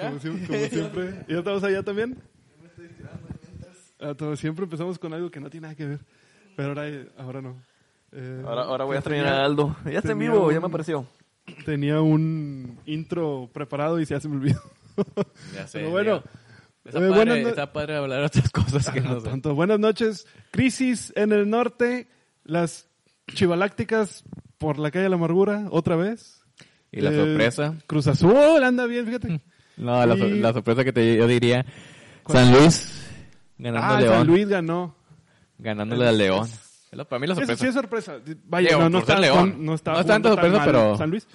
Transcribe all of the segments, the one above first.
Como, siempre, como siempre. ¿Ya estamos allá también? Ah, todo- siempre empezamos con algo que no tiene nada que ver. Pero ahora, ahora no. Eh, Ahora, ahora voy a tenía- extrañar a Aldo. Ya está en vivo, ya un- me apareció. Tenía un intro preparado y ya se me olvidó. Ya sé. Pero bueno, Está, eh, padre, buenas no- está padre hablar otras cosas que Ah, no sé. tanto. Buenas noches. Crisis en el norte. Las chivalácticas por la calle de la amargura, otra vez. Y la Eh, sorpresa. Cruz Azul, anda bien, fíjate. No, la, so- y- la sorpresa que te, yo diría. San Luis ganando Ah, al León. San Luis ganó. Ganándole al León. Es para mí la sorpresa. sí es sorpresa. Vaya, Digo, no, no ser está, León. no está, No es tanto jugando tan sorpresa, mal pero- San Luis.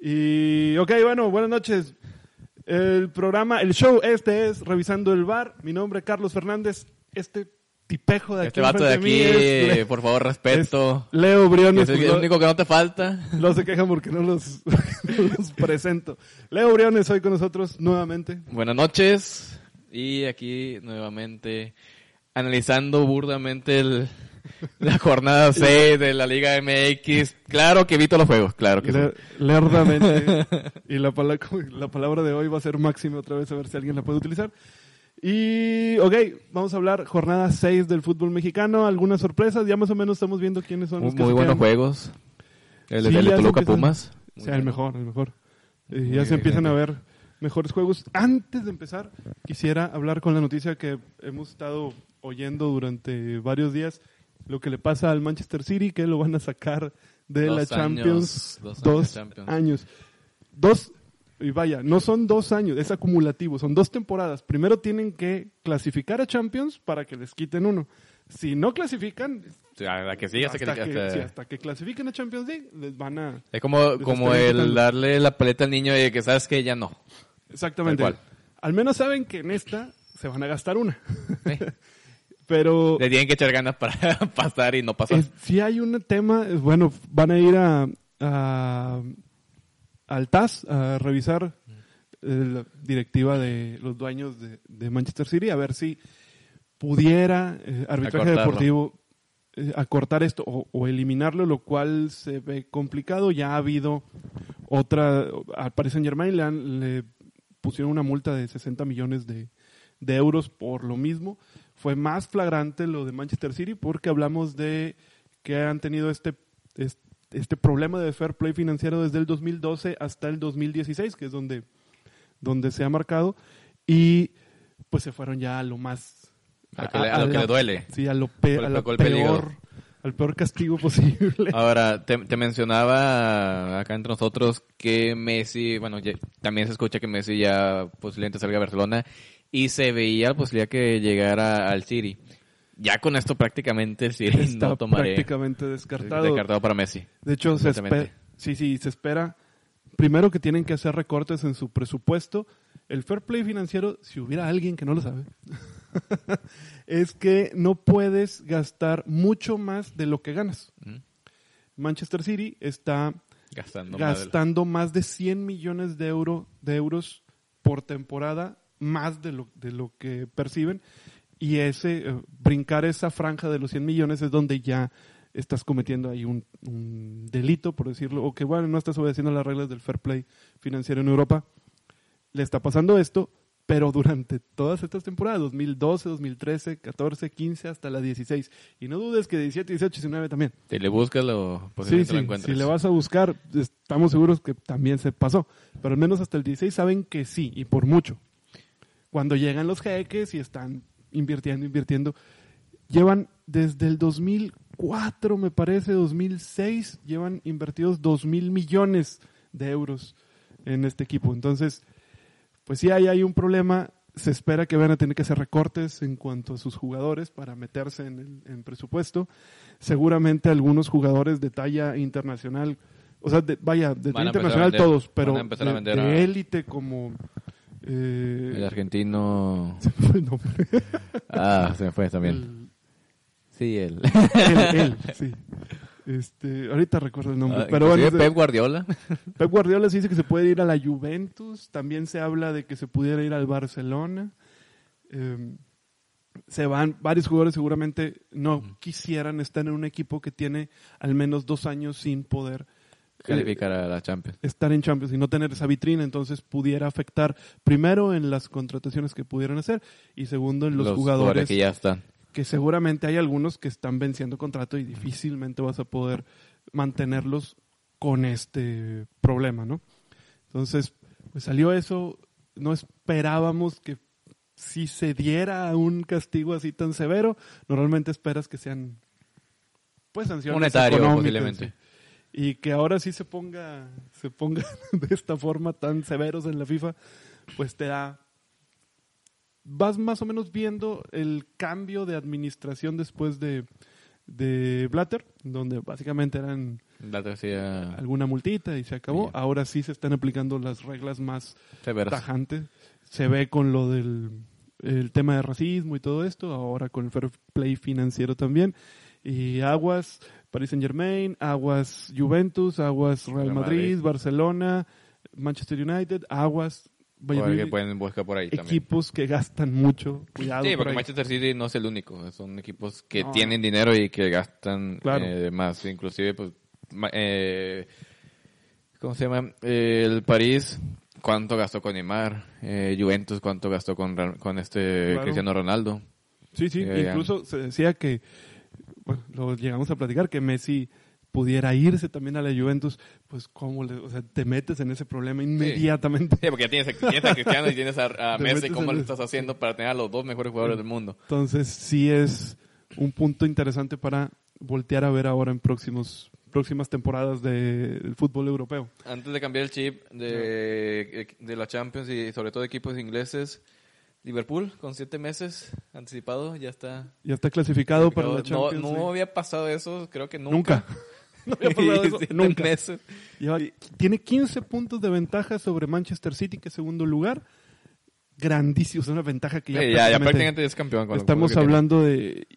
Y, ok, bueno, buenas noches. El programa, el show este es Revisando el Bar. Mi nombre es Carlos Fernández. Este tipejo de aquí Este vato de aquí, es por favor, respeto. es Leo Briones. es el Lo- único que no te falta. No se quejan porque no los, los presento. Leo Briones hoy con nosotros nuevamente. Buenas noches. Y aquí nuevamente analizando burdamente el- la jornada 6 de la Liga MX. Claro que vi todos los juegos, claro que sí. Le- lerdamente. y la, pala- la palabra de hoy va a ser máxima otra vez, a ver si alguien la puede utilizar. Y, ok, vamos a hablar jornada 6 del fútbol mexicano. Algunas sorpresas, ya más o menos estamos viendo quiénes son Muy, los que muy se buenos quedan. juegos. El, Sí, el de ya se Toluca empiezan- Pumas. O sea, el mejor, el mejor. Muy ya se empiezan a ver mejores juegos. Antes de empezar, quisiera hablar con la noticia que hemos estado oyendo durante varios días. Lo que le pasa al Manchester City, que lo van a sacar de Dos la años, Champions. dos años Champions. años. Dos, y vaya, no son dos años, es acumulativo, son dos temporadas. Primero tienen que clasificar a Champions para que les quiten uno. Si no clasifican, la que sigue hasta hasta, que, hasta- sí, hasta que clasifiquen a Champions League, les van a... Es como, como el quitando. darle la paleta al niño de que sabes que ya no. Exactamente. Al menos saben que en esta se van a gastar una. Eh, Pero Le tienen que echar ganas para pasar y no pasar. es- si hay un tema, bueno, van a ir a, a- al TAS a revisar eh, la directiva de los dueños de, de Manchester City a ver si pudiera eh, arbitraje Acortarlo. deportivo eh, acortar esto o, o eliminarlo, lo cual se ve complicado. Ya ha habido otra, al Paris Saint Germain le, han- le pusieron una multa de 60 millones de, de euros por lo mismo. Fue más flagrante lo de Manchester City porque hablamos de que han tenido este, es- este problema de fair play financiero desde el 2012 hasta el 2016, que es donde, donde se ha marcado. Y pues se fueron ya a lo más... A, que le- a lo que la- le duele. Sí, a lo, pe- a golpe hígado. peor, al peor castigo posible. Ahora, te, te mencionaba acá entre nosotros que Messi, bueno, ya- también se escucha que Messi ya posiblemente salga a Barcelona y se veía la posibilidad que llegara al City. Ya con esto prácticamente City Está no tomaré prácticamente descartado. descartado para Messi. De hecho, se espera, sí, sí, se espera. Primero que tienen que hacer recortes en su presupuesto. El fair play financiero, si hubiera alguien que no lo sabe, es que no puedes gastar mucho más de lo que ganas. Manchester City está Gastando, más de- más de 100 millones de, euro, de euros por temporada, más de lo, de lo que perciben. Y ese eh, brincar esa franja de los 100 millones es donde ya estás cometiendo ahí un, un delito, por decirlo, o que bueno, no estás obedeciendo las reglas del fair play financiero en Europa. Le está pasando esto, pero durante todas estas temporadas, 2012, 2013, 14, 15, hasta la 16. Y no dudes que 17, 18, 19 también. Si le buscas, lo, posiblemente sí, lo encuentres. si le vas a buscar, estamos seguros que también se pasó. Pero al menos hasta el 16 saben que sí, y por mucho. Cuando llegan los jeques y están invirtiendo, invirtiendo, llevan desde el 2004, me parece, 2006, llevan invertidos 2 mil millones de euros en este equipo. Entonces, pues sí, ahí hay un problema. Se espera que van a tener que hacer recortes en cuanto a sus jugadores para meterse en el en presupuesto. Seguramente algunos jugadores de talla internacional, o sea, de- vaya, de talla internacional todos, pero de- élite como Eh, El argentino... se me fue el nombre. Ah, se me fue también. El- Sí, él. él, él, sí. Este, ahorita recuerdo el nombre. Ah, pero bueno, Pep Guardiola. Pep Guardiola se dice que se puede ir a la Juventus. También se habla de que se pudiera ir al Barcelona. Eh, se van varios jugadores seguramente no quisieran estar en un equipo que tiene al menos dos años sin poder Calificar a la Champions. estar en Champions y no tener esa vitrina, entonces pudiera afectar primero en las contrataciones que pudieran hacer y segundo en los, jugadores que ya están. que seguramente hay algunos que están venciendo contrato y difícilmente vas a poder mantenerlos con este problema, ¿no? Entonces, pues salió eso, no esperábamos que si se diera un castigo así tan severo, normalmente esperas que sean pues sanciones Monetario, posiblemente. Y que ahora sí se ponga se ponga de esta forma tan severos en la FIFA, pues te da vas más o menos viendo el cambio de administración después de, de Blatter, donde básicamente eran tercera alguna multita y se acabó. Ahora sí se están aplicando las reglas más severas. tajantes. Se ve con lo del el tema de racismo y todo esto, ahora con el fair play financiero también. Y aguas Paris Saint Germain, aguas Juventus, aguas Real Madrid, Madrid. Barcelona, Manchester United, aguas Valladolid, pueden buscar por ahí también. equipos que gastan mucho. Cuidado Sí, por porque. Manchester City no es el único. Son equipos que No. tienen dinero y que gastan Claro. eh, más. Inclusive, pues, eh, ¿cómo se llama? Eh, el París, ¿cuánto gastó con Neymar? Eh, Juventus, ¿cuánto gastó con, este Claro. Cristiano Ronaldo? Sí, sí, incluso se decía que, bueno, lo llegamos a platicar, que Messi pudiera irse también a la Juventus, pues cómo le, o sea, te metes en ese problema inmediatamente. Sí, porque ya tienes, tienes a Cristiano y tienes a, a Messi. ¿Cómo lo estás haciendo para tener a los dos mejores jugadores del mundo? Entonces sí es un punto interesante para voltear a ver ahora en próximos próximas temporadas de- del fútbol europeo. Antes de cambiar el chip de, de la Champions y sobre todo equipos ingleses, Liverpool con siete meses anticipado ya está. Ya está clasificado para la no, Champions. no League. había pasado eso, creo que Nunca. nunca. No había pasado eso, nunca. meses. Lleva- tiene 15 puntos de ventaja sobre Manchester City, que es segundo lugar. Grandísimo, es una ventaja que ya, Sí, ya, ya prácticamente- prácticamente es campeón. con Estamos hablando de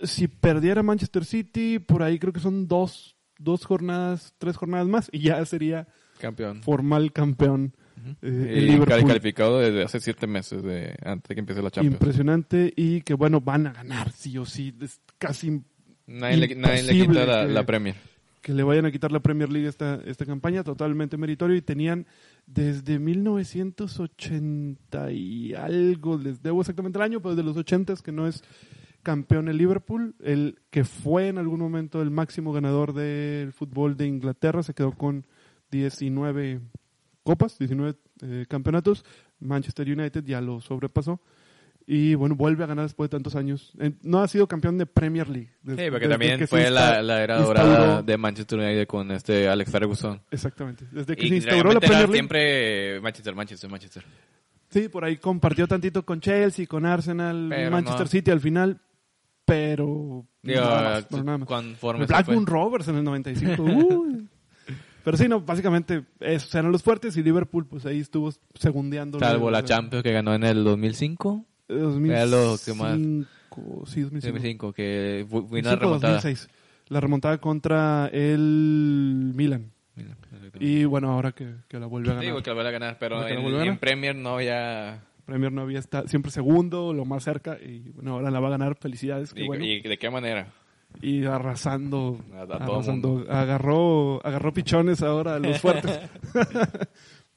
si perdiera Manchester City, por ahí creo que son dos, dos jornadas, tres jornadas más y ya sería. Campeón. formal campeón eh, el Y Liverpool. cali- calificado desde hace siete meses, de, antes de que empiece la Champions. Impresionante y que bueno, van a ganar sí o sí. Es casi Nadie le, nadie le quita la, que- la Premier. que le vayan a quitar la Premier League esta, esta campaña, totalmente meritorio y tenían desde 1980 y algo, les debo exactamente el año, pero desde los 80 que no es campeón el Liverpool, el que fue en algún momento el máximo ganador del fútbol de Inglaterra, se quedó con 19 copas, 19 eh, campeonatos, Manchester United ya lo sobrepasó. Y bueno, vuelve a ganar después de tantos años. No ha sido campeón de Premier League. Sí, porque también que fue insta- la, la era dorada de Manchester United con este Alex Ferguson. Exactamente. Desde que Y se instauró la Premier League. siempre Manchester, Manchester, Manchester. Sí, por ahí compartió tantito con Chelsea, con Arsenal, Pero Manchester no. City al final, pero Digo, nada más, pero nada más. Blackburn. Rovers en el 95. uy. Pero sí, no, básicamente esos eran los fuertes y Liverpool pues ahí estuvo segundeando. Salvo la Champions que ganó en el 2005. Era lo que más- 2005, sí, 2005. 2005, que vino 2005, la remontada. 2006. La remontada contra el Milan. Y bueno, ahora que, que la vuelve a ganar. Digo que la vuelve a ganar, pero en. Premier no ya... Premier no había estado siempre segundo, lo más cerca, y bueno, ahora la va a ganar. Felicidades. qué Y, bueno. y de qué manera? Y arrasando, A- a todo arrasando. agarró agarró pichones ahora a los fuertes.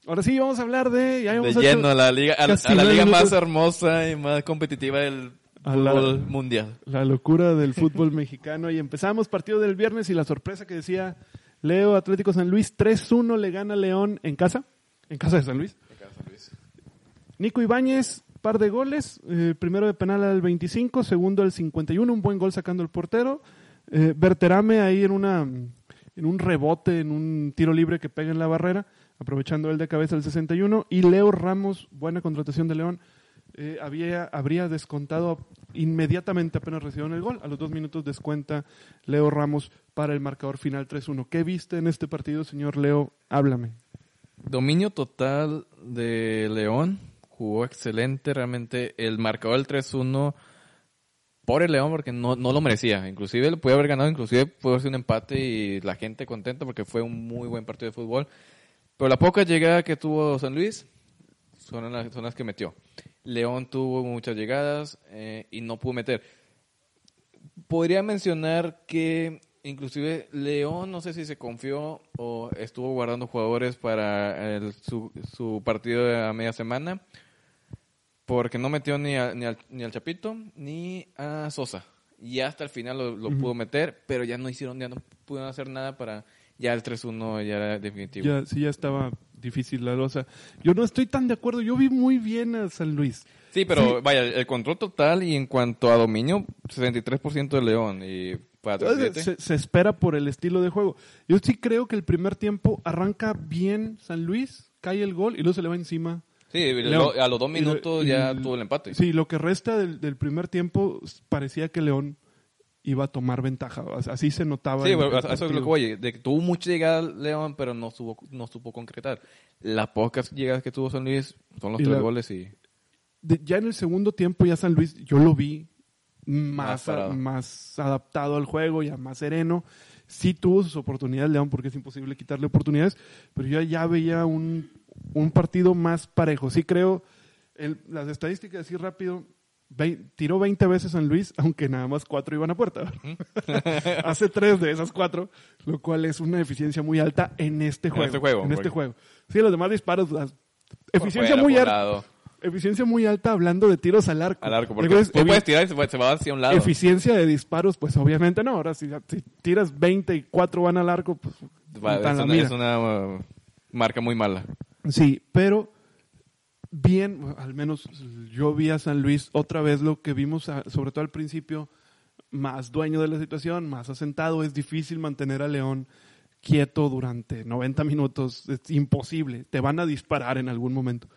Ahora sí vamos a hablar de ya De lleno a la liga, a, la liga más hermosa y más competitiva del A la- fútbol mundial. la locura del fútbol mexicano. Y empezamos partido del viernes y la sorpresa que decía Leo Atlético San Luis 3-1 le gana León en casa en casa de San Luis. Nico Ibáñez par de goles eh, primero de penal al 25 segundo al 51 un buen gol sacando el portero eh, Berterame ahí en una en un rebote en un tiro libre que pega en la barrera aprovechando el de cabeza al 61 y Leo Ramos buena contratación de León eh, había, habría descontado inmediatamente apenas recibieron el gol. A los dos minutos descuenta Leo Ramos para el marcador final 3-1. ¿Qué viste en este partido, señor Leo? Háblame. Dominio total de León. Jugó excelente, realmente el marcador del 3-1 por el León porque no, no lo merecía, inclusive le puede haber ganado, inclusive puede ser un empate y la gente contenta porque fue un muy buen partido de fútbol, pero la poca llegada que tuvo San Luis son las, son que metió. León tuvo muchas llegadas eh, y no pudo meter. Podría mencionar que inclusive León, no sé si se confió o estuvo guardando jugadores para su, su partido a media semana, porque no metió ni, a- ni, al, ni al Chapito ni a Sosa. Y hasta el final lo, lo pudo meter, pero ya no hicieron, ya no pudieron hacer nada para ya el 3-1 ya era definitivo. Ya, sí, ya estaba difícil la losa. Yo no estoy tan de acuerdo. Yo vi muy bien a San Luis. Sí, pero vaya, el control total y en cuanto a dominio, 63% de León y para 37. Se, se espera por el estilo de juego. Yo sí creo que el primer tiempo arranca bien San Luis, cae el gol y luego se le va encima. Sí, León. a los dos Y- minutos y- ya tuvo el empate. Sí, lo que resta del, del primer tiempo parecía que León iba a tomar ventaja. Así se notaba. Sí, a eso es lo que voy. De que tuvo mucha llegada León, pero no supo, no supo concretar. Las pocas llegadas que tuvo San Luis son los Y tres la- goles y... De- ya en el segundo tiempo ya San Luis, yo lo vi Más a- más adaptado al juego, ya más sereno. Sí tuvo sus oportunidades León, porque es imposible quitarle oportunidades, pero yo ya veía un, un partido más parejo. Sí creo, el- las estadísticas así rápido, tiró 20 veces San Luis, aunque nada más cuatro iban a puerta. Hace tres de esas cuatro, lo cual es una eficiencia muy alta en este En este juego, En este juego. Sí, los demás disparos, las- eficiencia fuera, muy alta. Eficiencia muy alta hablando de tiros al arco. Al arco, porque Entonces, tú puedes tirar y se va, hacia un lado. Eficiencia de disparos, pues obviamente no. Ahora, si, si tiras 20 y 4 van al arco, pues. Va, es, una, mira. es una, uh, marca muy mala. Sí, pero bien, al menos yo vi a San Luis otra vez lo que vimos, sobre todo al principio, más dueño de la situación, más asentado. Es difícil mantener a León quieto durante 90 minutos. Es imposible. Te van a disparar en algún momento.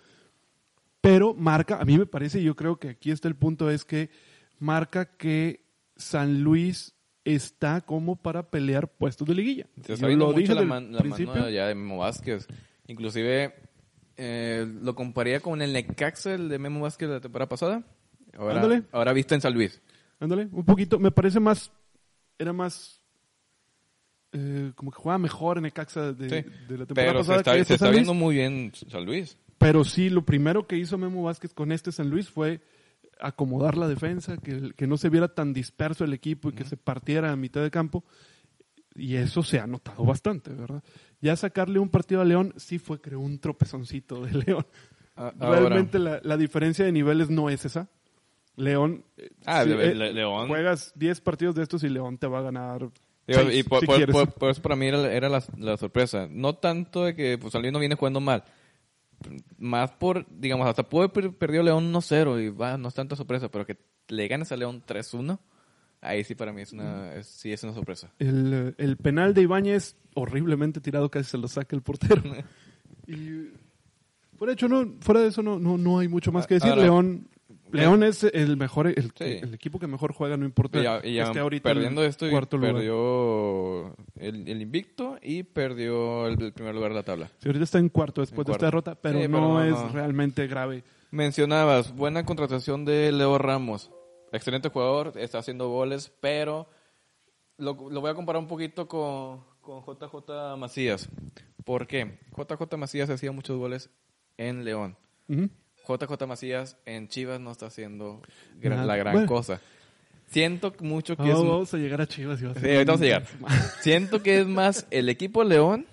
Pero marca, a mí me parece, y yo creo que aquí está el punto, es que marca que San Luis está como para pelear puestos de liguilla. Se está lo dije la, man- mano ya de Memo Vázquez. Inclusive eh, lo compararía con el Necaxa, el de Memo Vázquez de la temporada pasada. Ahora, Ándale. ahora visto en San Luis. Ándale, un poquito, me parece más, era más, eh, como que jugaba mejor en Ecaxa de, Sí. de la temporada Pero se pasada está, que se este está San Luis. viendo muy bien San Luis. Pero sí, lo primero que hizo Memo Vázquez con este San Luis fue acomodar la defensa, que, que no se viera tan disperso el equipo y que se partiera a mitad de campo. Y eso se ha notado bastante, ¿verdad? Ya sacarle un partido a León sí fue, creo, un tropezoncito de León. Realmente la, la diferencia de niveles no es esa. León, eh, Ah, Le- eh, Le- León. juegas 10 partidos de estos y León te va a ganar. Digo, seis, y por, si por- quieres. por- por eso para mí era, era la, la sorpresa. No tanto de que pues, San Luis no viene jugando mal. Más por, digamos, hasta puede haber perdido León 1-0 y va, no es tanta sorpresa, pero que le ganes a León 3-1, ahí sí para mí es una, es- sí es una sorpresa. El, eh, el penal de Ibáñez, horriblemente tirado, casi se lo saca el portero. y por hecho, no, fuera de eso no, no, no hay mucho más que decir. Ahora- León, León es el mejor, el, Sí. el equipo que mejor juega, no importa. Y ya, y ya esté ahorita en perdiendo esto, y cuarto lugar. perdió el, el invicto y perdió el, el primer lugar de la tabla. Sí, ahorita está en cuarto después En de esta derrota, pero Sí, no pero no, es no. realmente grave. Mencionabas, buena contratación de Leo Ramos. Excelente jugador, está haciendo goles, pero lo, lo voy a comparar un poquito con, con JJ Macías. ¿Por qué? JJ Macías hacía muchos goles en León. Ujú. JJ Macías en Chivas no está haciendo la gran Bueno. cosa. Siento mucho que Vamos, es... vamos a llegar a Chivas. y a Sí, ahorita vamos a llegar. Siento que es más el equipo León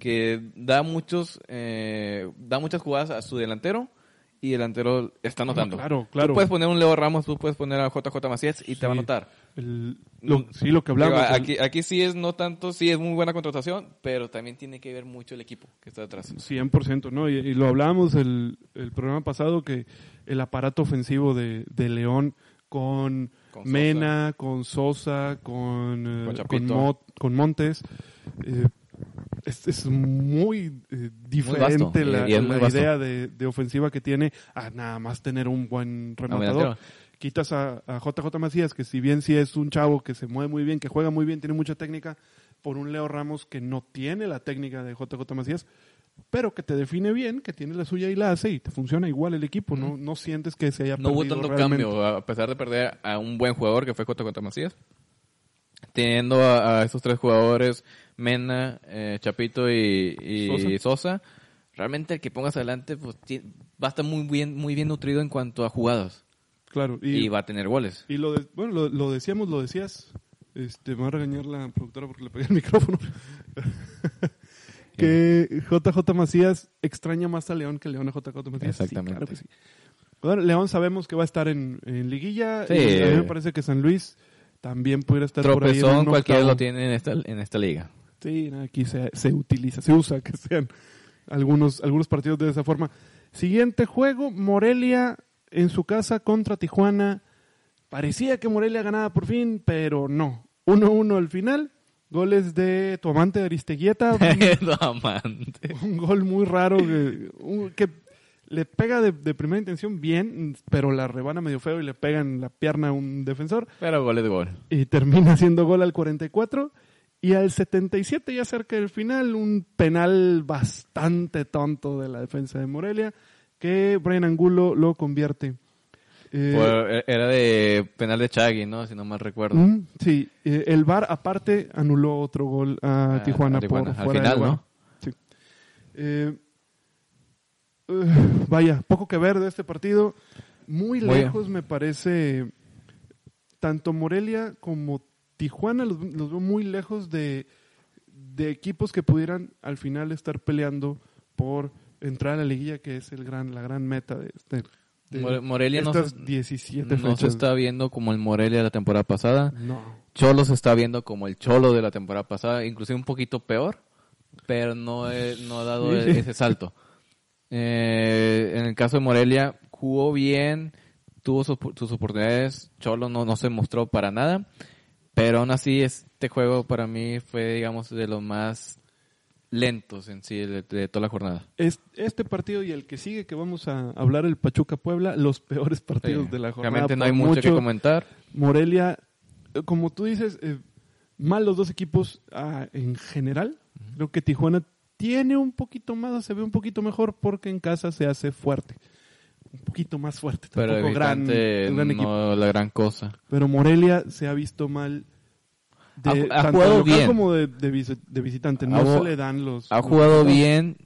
que da muchos eh, da muchas jugadas a su delantero y el delantero está anotando. claro, claro. Tú puedes poner un Leo Ramos, tú puedes poner a JJ Macías y te va a Sí. anotar. El- lo- sí, lo que hablamos. Digo, el- aquí, aquí sí es no tanto, sí es muy buena contratación, pero también tiene que ver mucho el equipo que está detrás. 100%, ¿no? Y, y lo hablábamos el, el programa pasado que el aparato ofensivo de, de León con, Con Sosa. Mena, con Sosa, con, eh, Con con, Chapito. Mo- con Montes, eh, es, es muy eh, diferente vasto, la, y es la muy idea de, de ofensiva que tiene a nada más tener un buen rematador. Quitas a, a JJ Macías, que si bien sí es un chavo que se mueve muy bien, que juega muy bien, tiene mucha técnica, por un Leo Ramos que no tiene la técnica de JJ Macías, pero que te define bien, que tiene la suya y la hace y te funciona igual el equipo, no, no sientes que se haya No hubo perdido tanto realmente. cambio, a pesar de perder a un buen jugador que fue J. Macías. Teniendo a, a estos tres jugadores, Mena, eh, Chapito y, y Sosa. realmente el que pongas adelante pues, va a estar muy bien, muy bien nutrido en cuanto a jugadas. Claro, Y, y, va a tener goles. y lo, de- bueno, lo, lo decíamos, lo decías, este, me va a regañar la productora porque le pegué el micrófono. que JJ Macías extraña más a León que León a JJ Macías. Sí, Exactamente. claro que sí. Bueno, León sabemos que va a estar en, en liguilla. Sí. y a mí me parece que San Luis también pudiera estar por ahí. Tropezón cualquiera lo tiene en esta, en esta liga. Sí, aquí se, se utiliza, se usa que sean algunos, algunos partidos de esa forma. Siguiente juego, Morelia en su casa contra Tijuana. Parecía que Morelia ganaba por fin, pero no. 1-1 al final. Goles de tu amante Aristeguieta. No, amante. un gol muy raro que, un- que le pega de, de primera intención bien, pero la rebana medio feo y le pega en la pierna a un defensor Pero gol es gol. y termina haciendo gol al 44 y al 77 ya cerca del final un penal bastante tonto de la defensa de Morelia que Brian Angulo lo convierte. Eh, Fue- era de penal de Chagui, ¿no? Si no mal recuerdo. mm, sí, eh, el VAR aparte anuló otro gol a Ah, Tijuana, a Tijuana. por Al fuera final. ¿no? Sí. Eh, uh, vaya, poco que ver de este partido. Muy, Muy- lejos me parece tanto Morelia como Tijuana los, los veo muy lejos de, de equipos que pudieran al final estar peleando por entrar a la liguilla que es el gran la gran meta de, este, de Morelia no se- 17 No se está viendo como el Morelia de la temporada pasada. No. Cholo se está viendo como el Cholo de la temporada pasada, inclusive un poquito peor, pero no, he- no ha dado Sí. ese salto. Eh, en el caso de Morelia, jugó bien, tuvo sus, sus oportunidades, Cholo no, no se mostró para nada, pero aún así este juego para mí fue, digamos, de los más lentos en sí de, de toda la jornada. Es- Este partido y el que sigue que vamos a hablar, el Pachuca Puebla, los peores partidos Sí. de la jornada. Realmente no hay mucho, que comentar. Morelia, eh, como tú dices, eh, mal los dos equipos ah, en general. Creo que Tijuana tiene un poquito más, se ve un poquito mejor porque en casa se hace fuerte. Un poquito más fuerte. Pero Tampoco gran, visitante, gran equipo. no la gran cosa. Pero Morelia se ha visto mal. De, Ha- jugado local bien. como de, de vis- de visitante. No Ha se le dan los. Ha los jugado bien,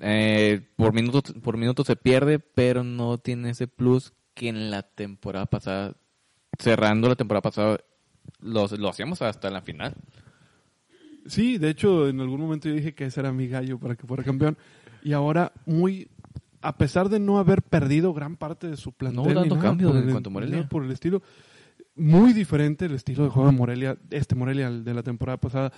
eh, por minutos por minutos se pierde, pero no tiene ese plus que en la temporada pasada, cerrando la temporada pasada, lo, lo hacíamos hasta la final. Sí, de hecho, en algún momento yo dije que ese era mi gallo para que fuera campeón. Y ahora, muy. A pesar de no haber perdido gran parte de su plantel. hubo ni tanto nada cambio por en el- cuanto a Morelia. Por el estilo. Muy diferente el estilo de juego de Morelia, este Morelia al de la temporada pasada.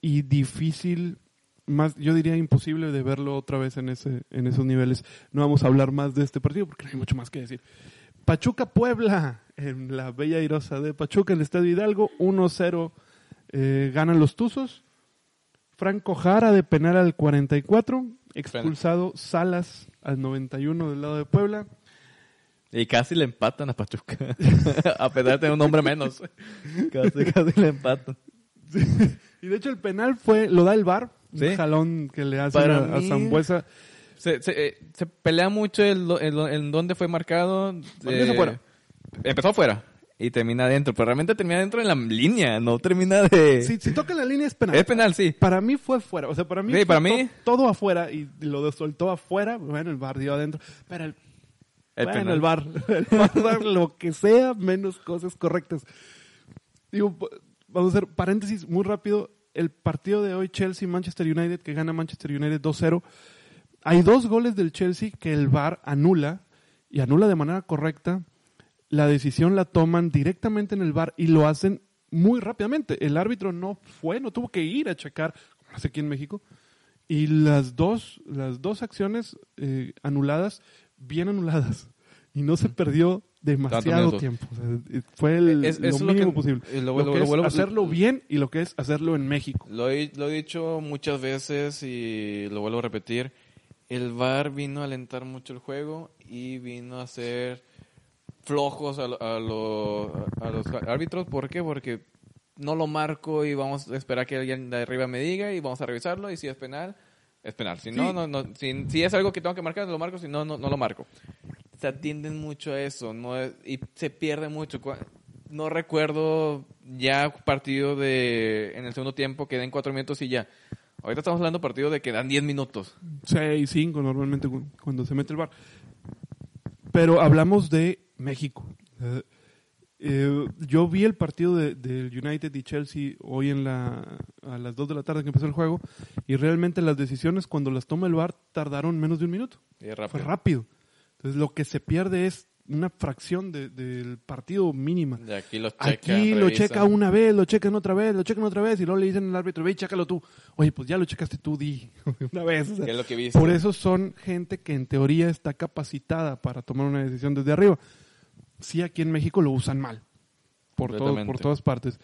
Y difícil, más, yo diría imposible de verlo otra vez en, ese, en esos niveles. No vamos a hablar más de este partido porque no hay mucho más que decir. Pachuca Puebla, en la bella airosa de Pachuca, en el Estadio Hidalgo, 1-0 eh, ganan los Tuzos. Franco Jara de penal al 44, expulsado Salas al 91 del lado de Puebla. Y casi le empatan a Pachuca, a pesar de tener un hombre menos. casi, casi le empatan. Y de hecho el penal fue, lo da el VAR, Sí. un jalón que le hacen a, a Zambuesa. Se, se, eh, se pelea mucho el, do- el, do- en dónde fue marcado. Empieza eh, afuera. Empezó afuera y termina adentro, pero realmente termina adentro en la línea, no termina de... Si, si toca la línea es penal. Es penal, sí. Para mí fue fuera, o sea, para mí Sí, fue para to- mí- todo afuera y lo soltó afuera, bueno, el VAR dio adentro, pero el, El bueno, penal. el VAR, el VAR da lo que sea menos cosas correctas. Digo, vamos a hacer paréntesis muy rápido, el partido de hoy Chelsea-Manchester United que gana Manchester United 2-0. Hay dos goles del Chelsea que el VAR anula y anula de manera correcta. La decisión la toman directamente en el VAR y lo hacen muy rápidamente. El árbitro no fue, no tuvo que ir a checar, como hace aquí en México. Y las dos, las dos acciones eh, anuladas, bien anuladas. Y no se perdió demasiado tiempo. O sea, fue el, Es- lo es lo mínimo que- posible. lo- Lo, lo- que es vuelvo- hacerlo bien y lo que es hacerlo en México. Lo he, lo he dicho muchas veces y lo vuelvo a repetir. El VAR vino a alentar mucho el juego y vino a ser flojos a, lo- a, lo- a los árbitros. ¿Por qué? Porque no lo marco y vamos a esperar que alguien de arriba me diga y vamos a revisarlo y si es penal, es penal. Si Sí. no, no, no. Si, si es algo que tengo que marcar, lo marco. Si no, no, no lo marco. Se atienden mucho a eso. No es- y se pierde mucho. No recuerdo ya partido de en el segundo tiempo que den cuatro minutos y ya. Ahorita estamos hablando de partido de que dan 10 minutos. 6, 5 normalmente cu- cuando se mete el bar. Pero hablamos de México. Eh, eh, yo vi el partido de- del United y Chelsea hoy en la, a las 2 de la tarde que empezó el juego y realmente las decisiones cuando las toma el bar tardaron menos de un minuto. Y es rápido. Fue rápido. Entonces lo que se pierde es una fracción de- del partido mínima. De aquí lo checan. Aquí lo revisan. checa una vez, lo checan otra vez, lo checan otra vez y luego le dicen al árbitro, ve y chécalo tú. Oye, pues ya lo checaste tú, di una vez. o sea, ¿Qué es lo que viste? por eso son gente que en teoría está capacitada para tomar una decisión desde arriba. Sí, aquí en México lo usan mal. Por, todo- por todas partes.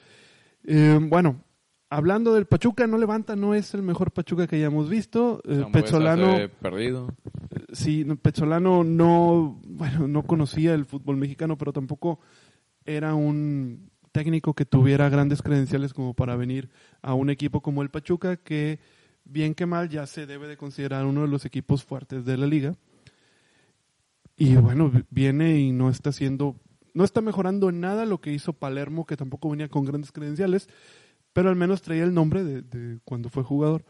Eh, bueno, hablando del Pachuca, no levanta, no es el mejor Pachuca que hayamos visto. Eh, Petzolano, perdido. sí, no, Petzolano no, bueno, no conocía el fútbol mexicano, pero tampoco era un técnico que tuviera grandes credenciales como para venir a un equipo como el Pachuca, que bien que mal ya se debe de considerar uno de los equipos fuertes de la liga. Y bueno, vi- viene y no está haciendo, no está mejorando en nada lo que hizo Palermo, que tampoco venía con grandes credenciales, pero al menos traía el nombre de, de cuando fue jugador.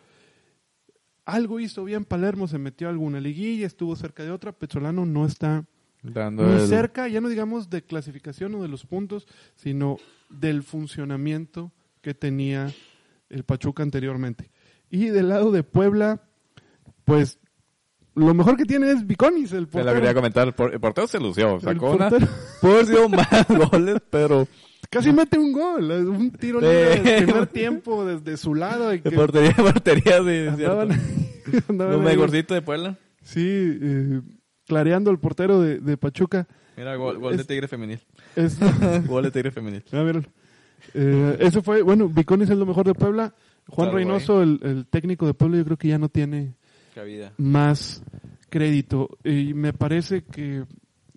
Algo hizo bien Palermo, se metió a alguna liguilla, estuvo cerca de otra, Petrolano no está Dando el- cerca, ya no digamos de clasificación o de los puntos, sino del funcionamiento que tenía el Pachuca anteriormente. Y del lado de Puebla, pues lo mejor que tiene es Viconis, el Te portero. quería comentar. El, por- el portero se lució. Sacó una. Pudo haber sido más goles, pero. Casi mete un gol, un tiro Sí. libre del primer tiempo desde su lado. Y De que portería, portería de. andaban, andaban mejorcito de Puebla. Sí, eh, clareando el portero de, de Pachuca. Mira, gol, gol de Tigre femenil. Es, gol de Tigre femenil. Ah, miren. Eh, eso fue, bueno, Viconis es lo mejor de Puebla. Juan Reynoso, el, el técnico de Puebla, yo creo que ya no tiene Cabida. más crédito. Y me parece que,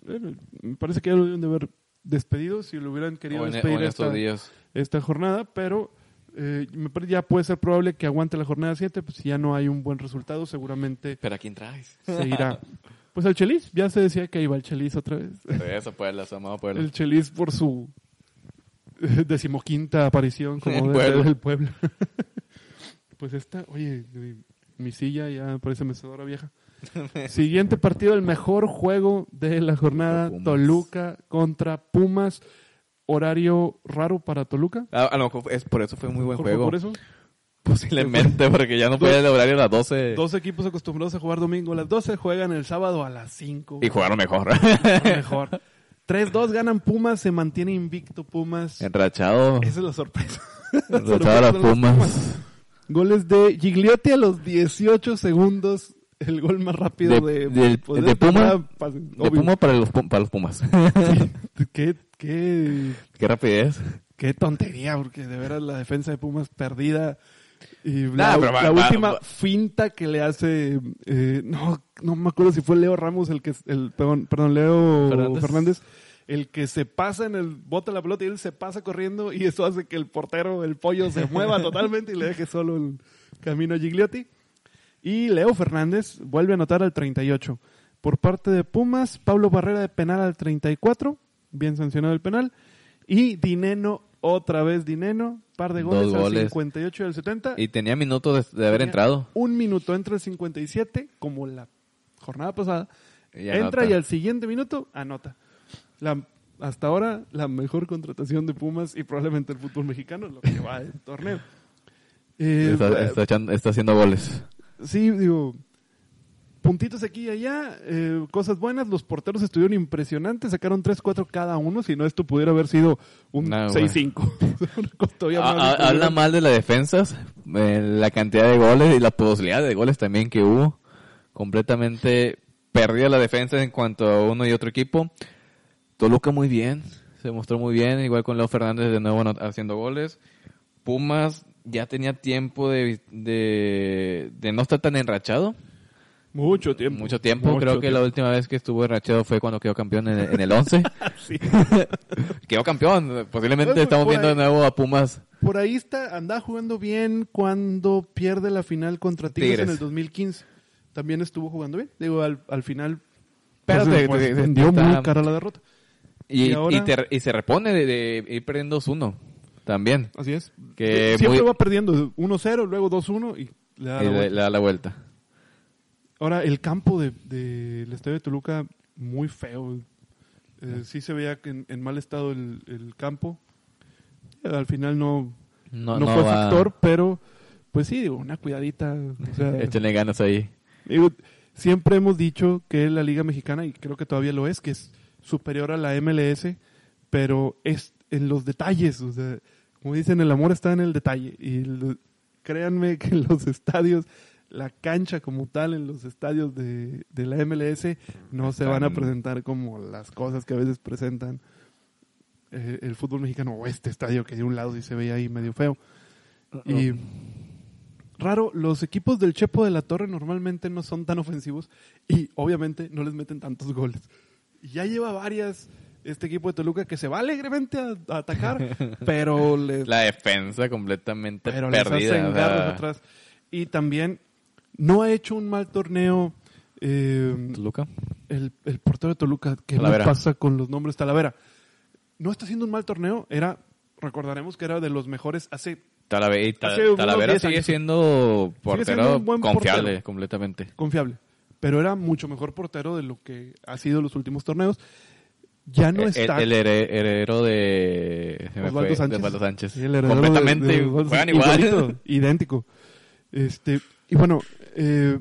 bueno, me parece que ya lo deben de haber despedido si lo hubieran querido O en, o despedir en estos esta, días. esta jornada, pero eh, me parece ya puede ser probable que aguante la jornada 7, pues si ya no hay un buen resultado, seguramente ¿Pero a quién traes? se irá. Pues al Chelis, ya se decía que iba el Chelis otra vez. Eso, Puebla, Puebla. El Chelis por su decimoquinta aparición como En DT Puebla. del pueblo. pues esta, oye, mi silla ya parece mecedora vieja. Siguiente partido, el mejor juego de la jornada. Toluca contra Pumas. Horario raro para Toluca. A, a lo mejor es, por eso fue muy buen Por- por juego. eso, Posiblemente, porque ya no fue el horario a las 12 dos equipos acostumbrados a jugar domingo a las 12 juegan el sábado a las 5. y jugaron mejor. mejor. 3-2 ganan Pumas, se mantiene invicto Pumas. Enrachado. Esa es la sorpresa. Enrachado a las Pumas. Goles de Gigliotti a los 18 segundos. El gol más rápido De- de, pues, Puma- pas- De. Puma para los, Pum- para los Pumas. Sí. Qué, qué, Qué rapidez. qué tontería, porque de veras la defensa de Pumas perdida. Y Nah, la, pero la última finta que le hace, eh, no, no me acuerdo si fue Leo Ramos el que, el, perdón, perdón, Leo Fernández. Fernández. El que se pasa en el, bota la pelota y él se pasa corriendo y eso hace que el portero, el pollo, se mueva totalmente y le deje solo el camino a Gigliotti. Y Leo Fernández vuelve a anotar al 38. Por parte de Pumas, Pablo Barrera de penal al 34, bien sancionado el penal. Y Dineno, otra vez Dineno, par de goles, Dos al goles. 58 y al 70. Y tenía minutos de, de haber entrado. Un minuto entra el 57, como la jornada pasada. Y entra y al siguiente minuto anota. La, hasta ahora la mejor contratación de Pumas y probablemente el fútbol mexicano, lo que va del torneo. Eh, Está, está echando- está haciendo goles. Sí, digo, puntitos aquí y allá, eh, cosas buenas, los porteros estuvieron impresionantes, sacaron 3-4 cada uno, si no esto pudiera haber sido un No, 6-5. Una cosa todavía Ha- más ha- habla mal de las defensas, eh, la cantidad de goles y la posibilidad de goles también que hubo. Completamente perdida la defensa en cuanto a uno y otro equipo. Toluca muy bien, se mostró muy bien, igual con Leo Fernández de nuevo haciendo goles. Pumas ya tenía tiempo de, de, de no estar tan enrachado. Mucho tiempo. Mucho tiempo, Mucho creo que la última vez que estuvo enrachado fue cuando quedó campeón en, en el 11. Sí. quedó campeón, posiblemente Pues, estamos viendo de nuevo a Pumas por ahí está, anda jugando bien cuando pierde la final contra Tigres, Tigres. en el 2015. También estuvo jugando bien. Digo, al, al final Pero pues, te- pues, te- te- muy cara la derrota. Y, Y ahora- y te- y se repone de, de ir perdiendo 2-1 también. Así es. Que Siempre muy- va perdiendo 1-0, luego 2-1 y le da la le, da la vuelta. Ahora, el campo del de, del estadio de Toluca, muy feo. Eh, sí se veía que en, en mal estado el, el campo. Eh, al final no, No, no, no fue va- factor, pero pues sí, digo, una cuidadita. O sea, Échenle ganas ahí. digo, siempre hemos dicho que la Liga Mexicana, y creo que todavía lo es, que es superior a la MLS, pero es en los detalles. O sea, como dicen, el amor está en el detalle. Y lo- créanme que en los estadios, la cancha como tal, en los estadios de, de la MLS, no se van a presentar como las cosas que a veces presentan eh, el fútbol mexicano o este estadio que de un lado sí se veía ahí medio feo. Y raro, los equipos del Chepo de la Torre normalmente no son tan ofensivos y obviamente no les meten tantos goles. Ya lleva varias este equipo de Toluca que se va alegremente a, a atacar, pero les, La defensa completamente pero les perdida. hacen atrás. Y también no ha hecho un mal torneo eh, Toluca. el, el portero de Toluca. ¿Qué Talavera. pasa con los nombres Talavera? No está haciendo un mal torneo, era, recordaremos que era de los mejores hace Talavera, y Ta- Hace unos Talavera 10 sigue siendo portero siendo confiable portero. completamente. confiable, pero era mucho mejor portero de lo que ha sido los últimos torneos. Ya no El- está. El, here- heredero de, se me Osvaldo fue, Sánchez. de Osvaldo Sánchez. El heredero completamente de- de Osvaldo juegan Sánchez, igual. igualito, idéntico. Este, y bueno, eh,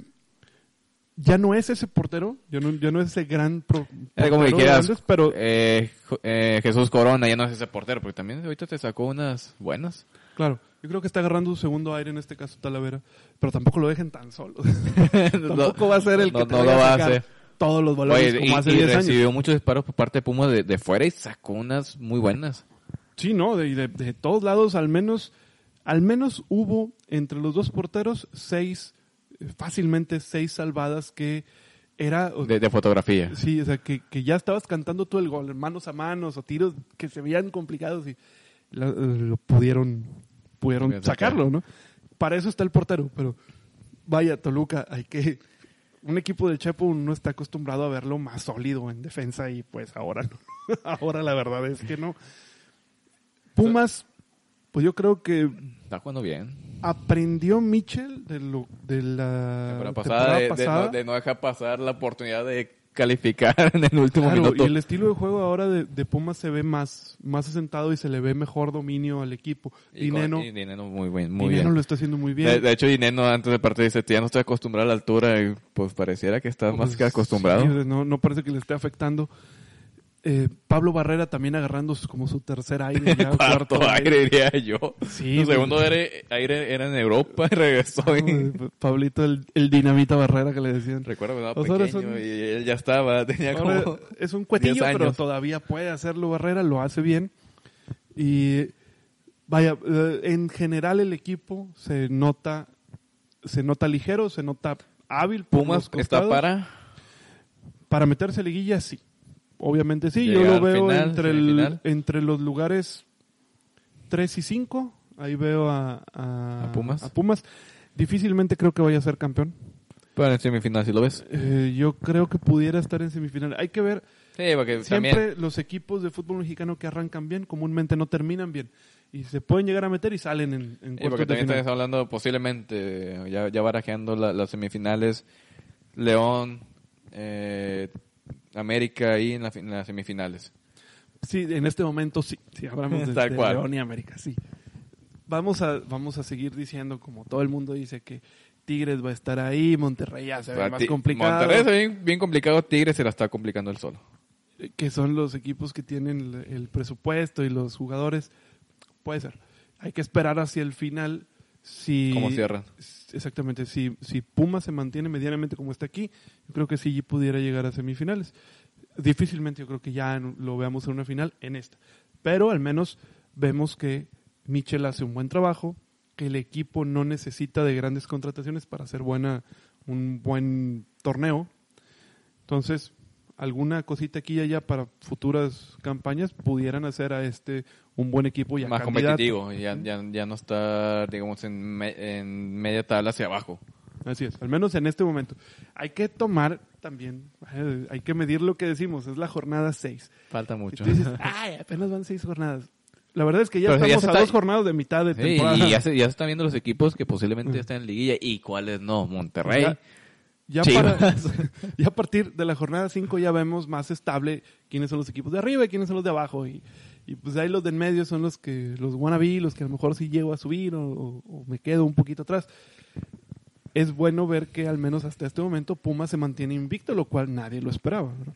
ya no es ese portero, ya no, ya no es ese gran pro, como que quieras, pero eh, eh, Jesús Corona ya no es ese portero, porque también ahorita te sacó unas buenas. Claro, yo creo que está agarrando su segundo aire en este caso Talavera, pero tampoco lo dejen tan solo. tampoco va a ser el que no, te no vaya lo va a sacar hacer. todos los balones Oye, como y, hace y 10 años. recibió muchos disparos por parte de Puma de, de fuera y sacó unas muy buenas. Sí, no, de, de, de todos lados al menos, al menos hubo entre los dos porteros seis, fácilmente seis salvadas que era, De, fotografía. sí, o sea, que, que ya estabas cantando tú el gol, manos a manos o tiros que se veían complicados y lo pudieron, pudieron Pudieron sacar. sacarlo, ¿no? Para eso está el portero, pero vaya, Toluca, hay que, un equipo del Chapo no está acostumbrado a verlo más sólido en defensa y pues ahora no. ahora la verdad es que no. Pumas, pues yo creo que Está jugando bien. aprendió Mitchell de lo de la Temporada temporada pasada, de, de no, de no dejar pasar la oportunidad de calificar en el último Claro, minuto. y el estilo de juego ahora de, de Pumas se ve más, más asentado y se le ve mejor dominio al equipo. Y Dineno, y Dineno muy bien. Muy Dineno bien. lo está haciendo muy bien. De, de hecho, Dineno antes de partir dice, ya no estoy acostumbrado a la altura y pues pareciera que estás más Pues, que acostumbrado. sí, no, no parece que le esté afectando. Eh, Pablo Barrera también agarrando su- como su tercer aire. ya, Cuarto aire, diría yo. Sí, Su pues- segundo aire, aire era en Europa y regresó. y- Pablito, el, el dinamita Barrera que le decían. Recuerdo que pequeño son- y él ya estaba, tenía Ahora como... es un cuetillo, 10 pero todavía puede hacerlo Barrera, lo hace bien. Y vaya, eh, en general el equipo se nota, se nota ligero, se nota hábil. Pumas está para... Para meterse a liguilla, sí. Obviamente sí. Yo lo veo final, entre, el, entre los lugares 3 y 5. Ahí veo a, a, ¿A Pumas? a Pumas. Difícilmente creo que vaya a ser campeón. Para en semifinal, si lo ves. Eh, yo creo que pudiera estar en semifinal. Hay que ver. Sí, porque Siempre también... los equipos de fútbol mexicano que arrancan bien, comúnmente no terminan bien. Y se pueden llegar a meter y salen en, en Sí, porque de también final. estás hablando posiblemente, ya, ya barajeando la- las semifinales, León, eh, América ahí en, la fin- en las semifinales. Sí, en este momento sí. Sí, hablamos de. León y América, sí. Vamos a, vamos a seguir diciendo, como todo el mundo dice, que Tigres va a estar ahí, Monterrey ya se ve más complicado. Monterrey es bien, bien complicado, Tigres se la está complicando él solo. Que son los equipos que tienen el, el presupuesto y los jugadores. Puede ser. Hay que esperar hacia el final. Si, ¿Cómo cierran? Exactamente. Si, si Puma se mantiene medianamente como está aquí, yo creo que sí pudiera llegar a semifinales. Difícilmente yo creo que ya lo veamos en una final en esta. Pero al menos vemos que Michel hace un buen trabajo, que el equipo no necesita de grandes contrataciones para hacer buena, un buen torneo. Entonces, alguna cosita aquí y allá para futuras campañas pudieran hacer a este un buen equipo y a Más candidato. competitivo, ya, ya, ya no está, digamos, en, me- en media tabla hacia abajo. Así es, al menos en este momento. Hay que tomar también, eh, hay que medir lo que decimos, es la jornada 6. Falta Y mucho. tú dices, ay, apenas van seis jornadas. La verdad es que ya Pero ya estamos se a está- dos jornadas de mitad de Sí, temporada. y ya se, ya se están viendo los equipos que posiblemente ya están en liguilla y cuáles no. Monterrey. Ya- Ya, para- ya a partir de la jornada 5 ya vemos más estable quiénes son los equipos de arriba y quiénes son los de abajo. Y, y pues ahí los de en medio son los que los wannabe, los que a lo mejor sí llego a subir o, o- o me quedo un poquito atrás. Es bueno ver que al menos hasta este momento Pumas se mantiene invicto, lo cual nadie lo esperaba. ¿verdad?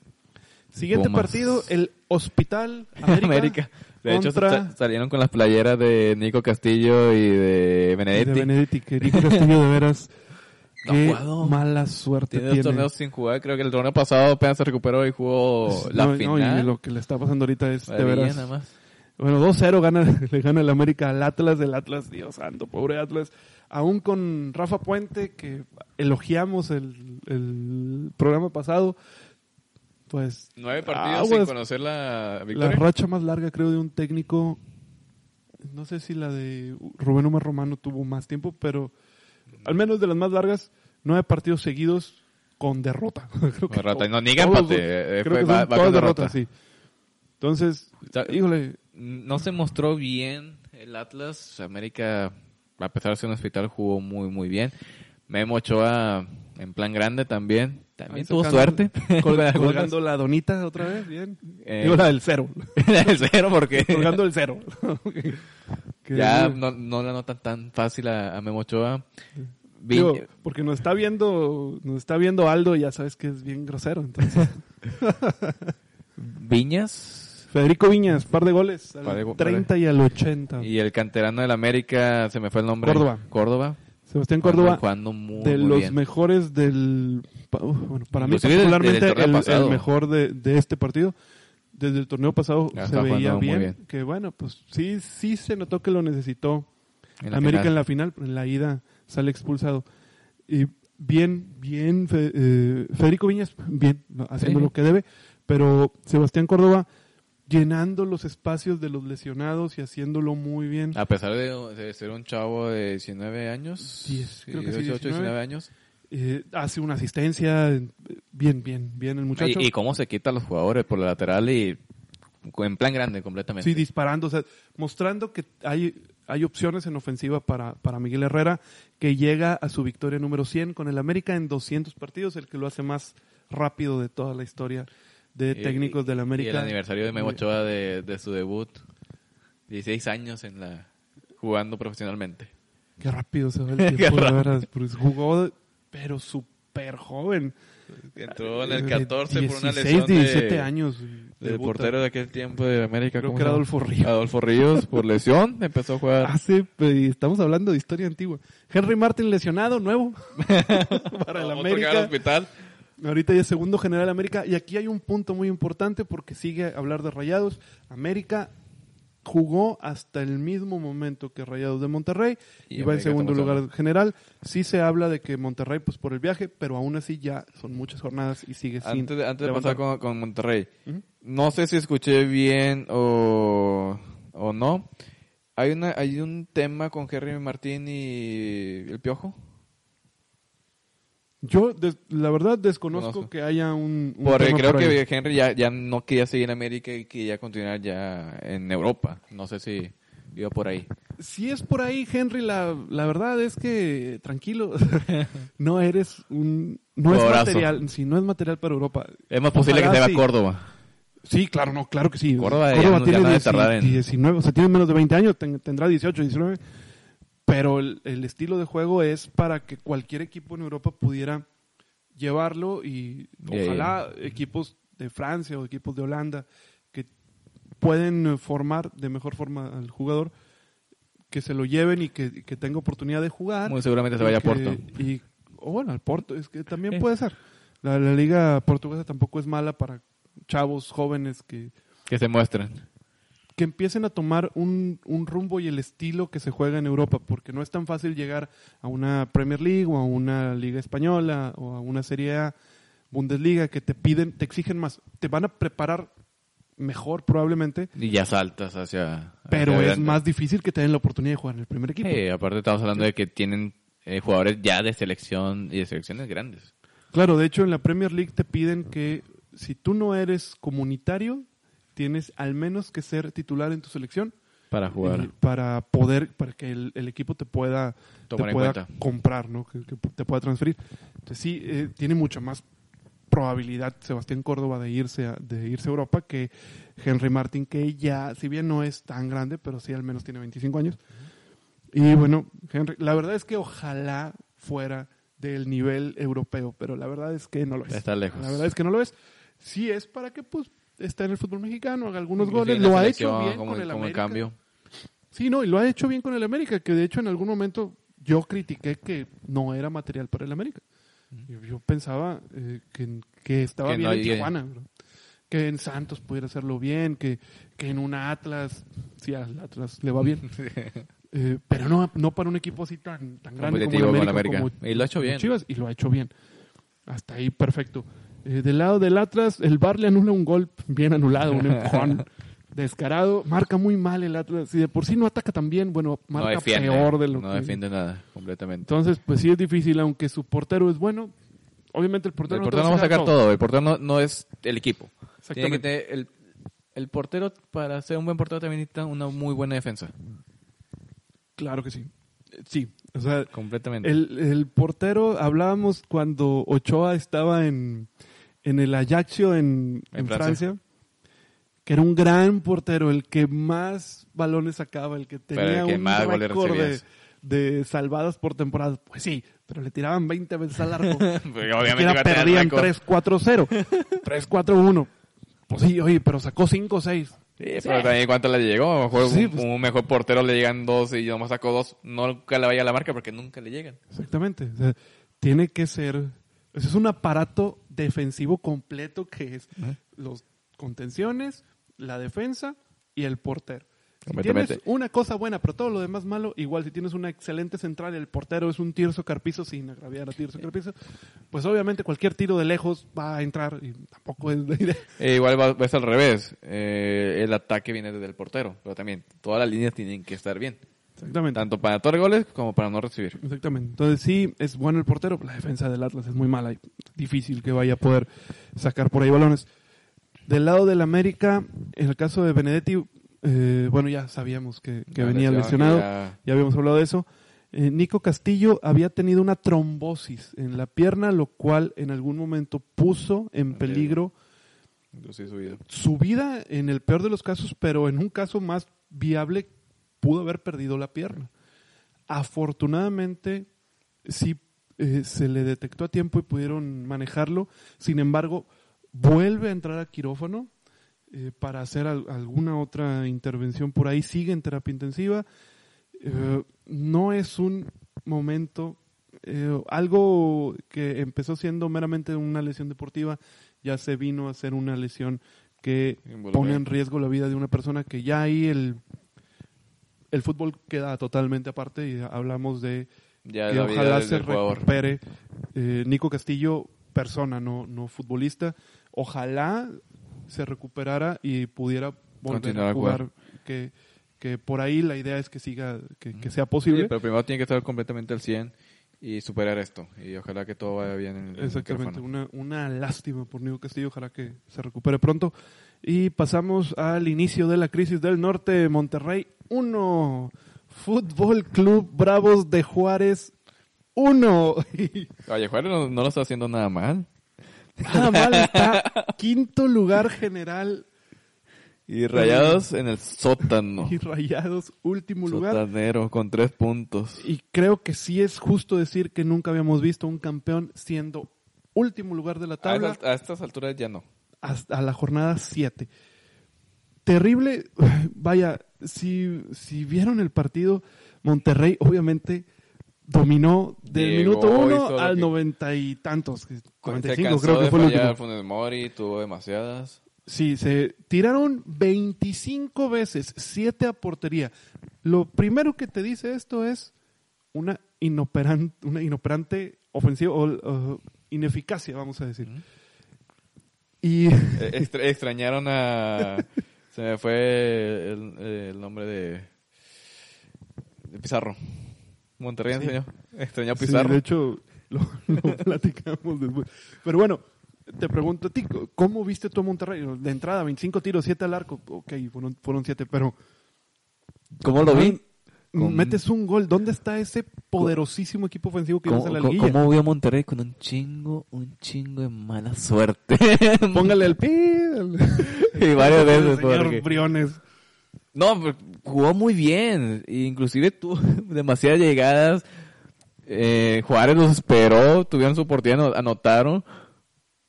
Siguiente Pumas. partido, el Hospital América. América. De hecho, contra- sa- salieron con las playeras de Nico Castillo y de Benedetti. de Benedetti, que Nico Castillo de veras, qué puedo. mala suerte Tiene torneos sin jugar. Creo que el torneo pasado apenas se recuperó y jugó la No, no, final. y lo que le está pasando ahorita es de veras. nada más. Bueno, 2-0 gana, le gana el América al Atlas del Atlas, Dios santo, pobre Atlas. Aún con Rafa Puente, que elogiamos el, el programa pasado, pues Nueve partidos sin conocer la la victoria. racha más larga creo de un técnico, no sé si la de Rubén Omar Romano tuvo más tiempo, pero al menos de las más largas, nueve partidos seguidos con derrota. Creo que Derrota. No, ni todos empate, son- eh, creo que va- va todas derrotas, derrota. sí. Entonces, Está- híjole, No se mostró bien el Atlas. América, a pesar de ser un hospital, jugó muy, muy bien. Memo Ochoa en plan grande también. También tuvo suerte. col- colgando la donita otra vez, bien. Eh, Digo la del cero. el cero porque colgando el cero. Ya no, no la notan tan fácil a, a Memo Ochoa. Digo, porque nos está viendo, nos está viendo Aldo, y ya sabes que es bien grosero. Entonces, Viñas Federico Viñas, par de goles, al Par de go- 30 y al 80. y el canterano del América, se me fue el nombre. Córdoba. Córdoba. Sebastián Córdoba, Jugando muy, de muy los bien. mejores del, bueno, para mí del- particularmente del el, el mejor de, de este partido. Desde el torneo pasado Ya se veía bien, bien. que bueno, pues sí, sí se notó que lo necesitó En América final. en la final, pero en la ida sale expulsado. Y bien, bien, eh, Federico Viñas, bien, haciendo Sí. lo que debe, pero Sebastián Córdoba llenando los espacios de los lesionados y haciéndolo muy bien. A pesar de, de ser un chavo de 19 años, Diez, creo que sí, 18, 19. 19 años, Eh, hace una asistencia, eh, bien, bien, bien el muchacho. y, y cómo se quita a los jugadores por la lateral y en plan grande completamente. Sí, disparando, o sea, mostrando que hay, hay opciones en ofensiva para, para Miguel Herrera, que llega a su victoria número 100 con el América en 200 partidos, el que lo hace más rápido de toda la historia de Y- técnicos del Y América. el aniversario de Memo Ochoa de, de su debut, 16 años en la jugando profesionalmente. Qué rápido se va el tiempo, de veras, pues jugó, pero súper joven. Entró en el Eh, 14 por una 16, lesión 17 de, años. del portero de aquel tiempo de América. Creo ¿cómo que era? Adolfo Ríos. Adolfo Ríos, por lesión, empezó a jugar. Hace, pues, estamos hablando de historia antigua. Henry Martin lesionado, nuevo, para el al América. hospital. Ahorita ya es segundo general América. Y aquí hay un punto muy importante porque sigue a hablar de Rayados. América jugó hasta el mismo momento que Rayados de Monterrey. Y va en segundo lugar general. Sí se habla de que Monterrey, pues por el viaje, pero aún así ya son muchas jornadas y sigue sin Antes de, antes de levantar. pasar con, con Monterrey, no sé si escuché bien o, o no. Hay una hay un tema con Henry Martín y el Piojo. Yo, des- la verdad, desconozco Conozco. que haya un. un Porque creo por que Henry ya, ya no quería seguir en América y quería continuar ya en Europa. No sé si iba por ahí. Si es por ahí, Henry, la, la verdad es que tranquilo, no eres un no es material, si no es material para Europa. Es más posible que se vaya sí. a Córdoba. Sí, claro, no, claro que sí. Córdoba ya ya tiene no ha de 10 tardar en- 19, o sea, tiene menos de 20 años, ten- tendrá 18, 19, pero el, el estilo de juego es para que cualquier equipo en Europa pudiera llevarlo y Ya, ojalá equipos de Francia o equipos de Holanda que pueden eh, formar de mejor forma al jugador que se lo lleven y que, que tenga oportunidad de jugar. Muy seguramente se vaya a Porto. Y, o bueno, al Porto, es que también puede ser. La, la liga portuguesa tampoco es mala para chavos jóvenes que, Que se muestren. Que empiecen a tomar un, un rumbo y el estilo que se juega en Europa, porque no es tan fácil llegar a una Premier League o a una Liga Española o a una Serie A Bundesliga, que te piden, te exigen más, te van a preparar mejor probablemente, Y ya saltas hacia... pero hacia es más difícil que te den la oportunidad de jugar en el primer equipo. Sí, aparte estamos hablando de que tienen eh, jugadores ya de selección y de selecciones grandes. Claro, de hecho en la Premier League te piden que si tú no eres comunitario, tienes al menos que ser titular en tu selección Para jugar. para poder, para que el, el equipo te pueda, Tomar te pueda cuenta. comprar, ¿no? Que, que te pueda transferir. Entonces sí, eh, tiene mucha más probabilidad Sebastián Córdoba de irse a, de irse a Europa que Henry Martin, que ya, si bien no es tan grande, pero sí al menos tiene 25 años. Y bueno, Henry, la verdad es que ojalá fuera del nivel europeo, pero la verdad es que no lo es. Está lejos. La verdad es que no lo es. Sí es para que pues esté en el fútbol mexicano, haga algunos goles, lo ha hecho bien como, con el como América. cambio. Sí, no, y lo ha hecho bien con el América, que de hecho en algún momento yo critiqué que no era material para el América. Yo, yo pensaba eh, que, que estaba Que bien no en Tijuana, que en Santos pudiera hacerlo bien, que, que en una Atlas, sí, al Atlas le va bien, Eh, pero no, no para un equipo así tan, tan grande como el América, como- Y lo ha hecho bien. Chivas, y lo ha hecho bien. Hasta ahí perfecto. Eh, del lado del Atlas, el Bar le anula un gol bien anulado, un empujón descarado. Marca muy mal el Atlas. Si de por sí no ataca tan bien, bueno, No marca defiende. peor de lo no que... defiende nada, completamente. Entonces, pues sí es difícil, aunque su portero es bueno. Obviamente el portero el no te portero no va a sacar todo. todo. El portero no, no es el equipo. Tiene que Exactamente. tener el, el portero, para ser un buen portero, también necesita una muy buena defensa. Claro que sí. Sí, o sea, Completamente. el, el portero, hablábamos cuando Ochoa estaba en, en el Ajaxio en, En en Francia. Francia. que era un gran portero, el que más balones sacaba, el que tenía el que un más récord de, de salvadas por temporada. Pues sí, pero le tiraban 20 veces al arco. Ni obviamente perdían récord. 3-4-0, 3-4-1. Pues sí, oye, pero sacó 5-6. Sí, pero también cuánto le llegó. Mejor Sí, un, pues- un mejor portero le llegan dos y yo nomás saco dos. Nunca le vaya a la marca porque nunca le llegan. Exactamente. O sea, tiene que ser. es un aparato defensivo completo que es los contenciones, la defensa y el portero. Si tienes una cosa buena, pero todo lo demás malo, igual si tienes una excelente central y el portero es un Tirso Carpizo sin agraviar a Tirso Carpizo, pues obviamente cualquier tiro de lejos va a entrar y tampoco es la idea. Eh, igual va, es al revés. Eh, el ataque viene desde el portero. Pero también todas las líneas tienen que estar bien. Exactamente. Tanto para anotar goles como para no recibir. Exactamente. Entonces sí, es bueno el portero, pero la defensa del Atlas es muy mala y difícil que vaya a poder sacar por ahí balones. Del lado del América, en el caso de Benedetti, eh, bueno, ya sabíamos que, que venía lesionado, ya... ya- habíamos hablado de eso. Eh, Nico Castillo había tenido una trombosis en la pierna, lo cual en algún momento puso en peligro sí su vida en el peor de los casos, pero en un caso más viable pudo haber perdido la pierna. Afortunadamente, sí eh, se le detectó a tiempo y pudieron manejarlo. Sin embargo, vuelve a entrar a quirófano eh, para hacer al- alguna otra intervención por ahí. Sigue en terapia intensiva. Eh, no es un momento, algo que empezó siendo meramente una lesión deportiva, ya se vino a ser una lesión que Involucra. pone en riesgo la vida de una persona que ya ahí el, el fútbol queda totalmente aparte y hablamos de Ya que ojalá se recupere eh, Nico Castillo, persona, no, no futbolista. Ojalá se recuperara y pudiera volver Continuar a jugar. jugar. Que, que por ahí la idea es que siga, que, que sea Sí, posible. pero primero tiene que estar completamente al 100 y superar esto. Y ojalá que todo vaya bien en el en el Exactamente, una, una lástima por Nico Castillo, ojalá que se recupere pronto. Y pasamos al inicio de la crisis del norte, Monterrey 1, Fútbol Club Bravos de Juárez 1. Oye, Juárez no, no lo está haciendo nada mal. Nada mal está quinto lugar general Y Rayados en el sótano. y Rayados último lugar. Sotanero con tres puntos. Y creo que sí es justo decir que nunca habíamos visto un campeón siendo último lugar de la A, tabla. a estas alturas ya no. hasta la jornada 7. Terrible, vaya, si, si vieron el partido, Monterrey obviamente dominó del Llegó, minuto hizo 1 lo al noventa y tantos, que- Se 45 cansó creo que fue el último. Funes Mori, tuvo demasiadas. Sí, se tiraron 25 veces, 7 a portería. Lo primero que te dice esto es una inoperante, una inoperante ofensiva o ineficacia, vamos a decir. Y extra- extrañaron a... Se me fue el, el nombre de, de Pizarro. Monterrey Sí. extrañó, extrañó a sí, Pizarro. de hecho, lo, lo platicamos después. Pero bueno, te pregunto a ti, ¿cómo viste tú a Monterrey? De entrada, 25 tiros, 7 al arco. Ok, fueron, fueron 7, pero... ¿Cómo lo vi? Con- Metes un gol. ¿Dónde está ese poderosísimo equipo ofensivo que ibas a la liguilla? ¿Cómo vi a Monterrey con un chingo, un chingo de mala suerte? Póngale el pi. y varias veces Señor porque... Briones. No, pero jugó muy bien. Inclusive tuvo demasiadas llegadas. Eh, Juárez los esperó, tuvieron su oportunidad, ano- anotaron.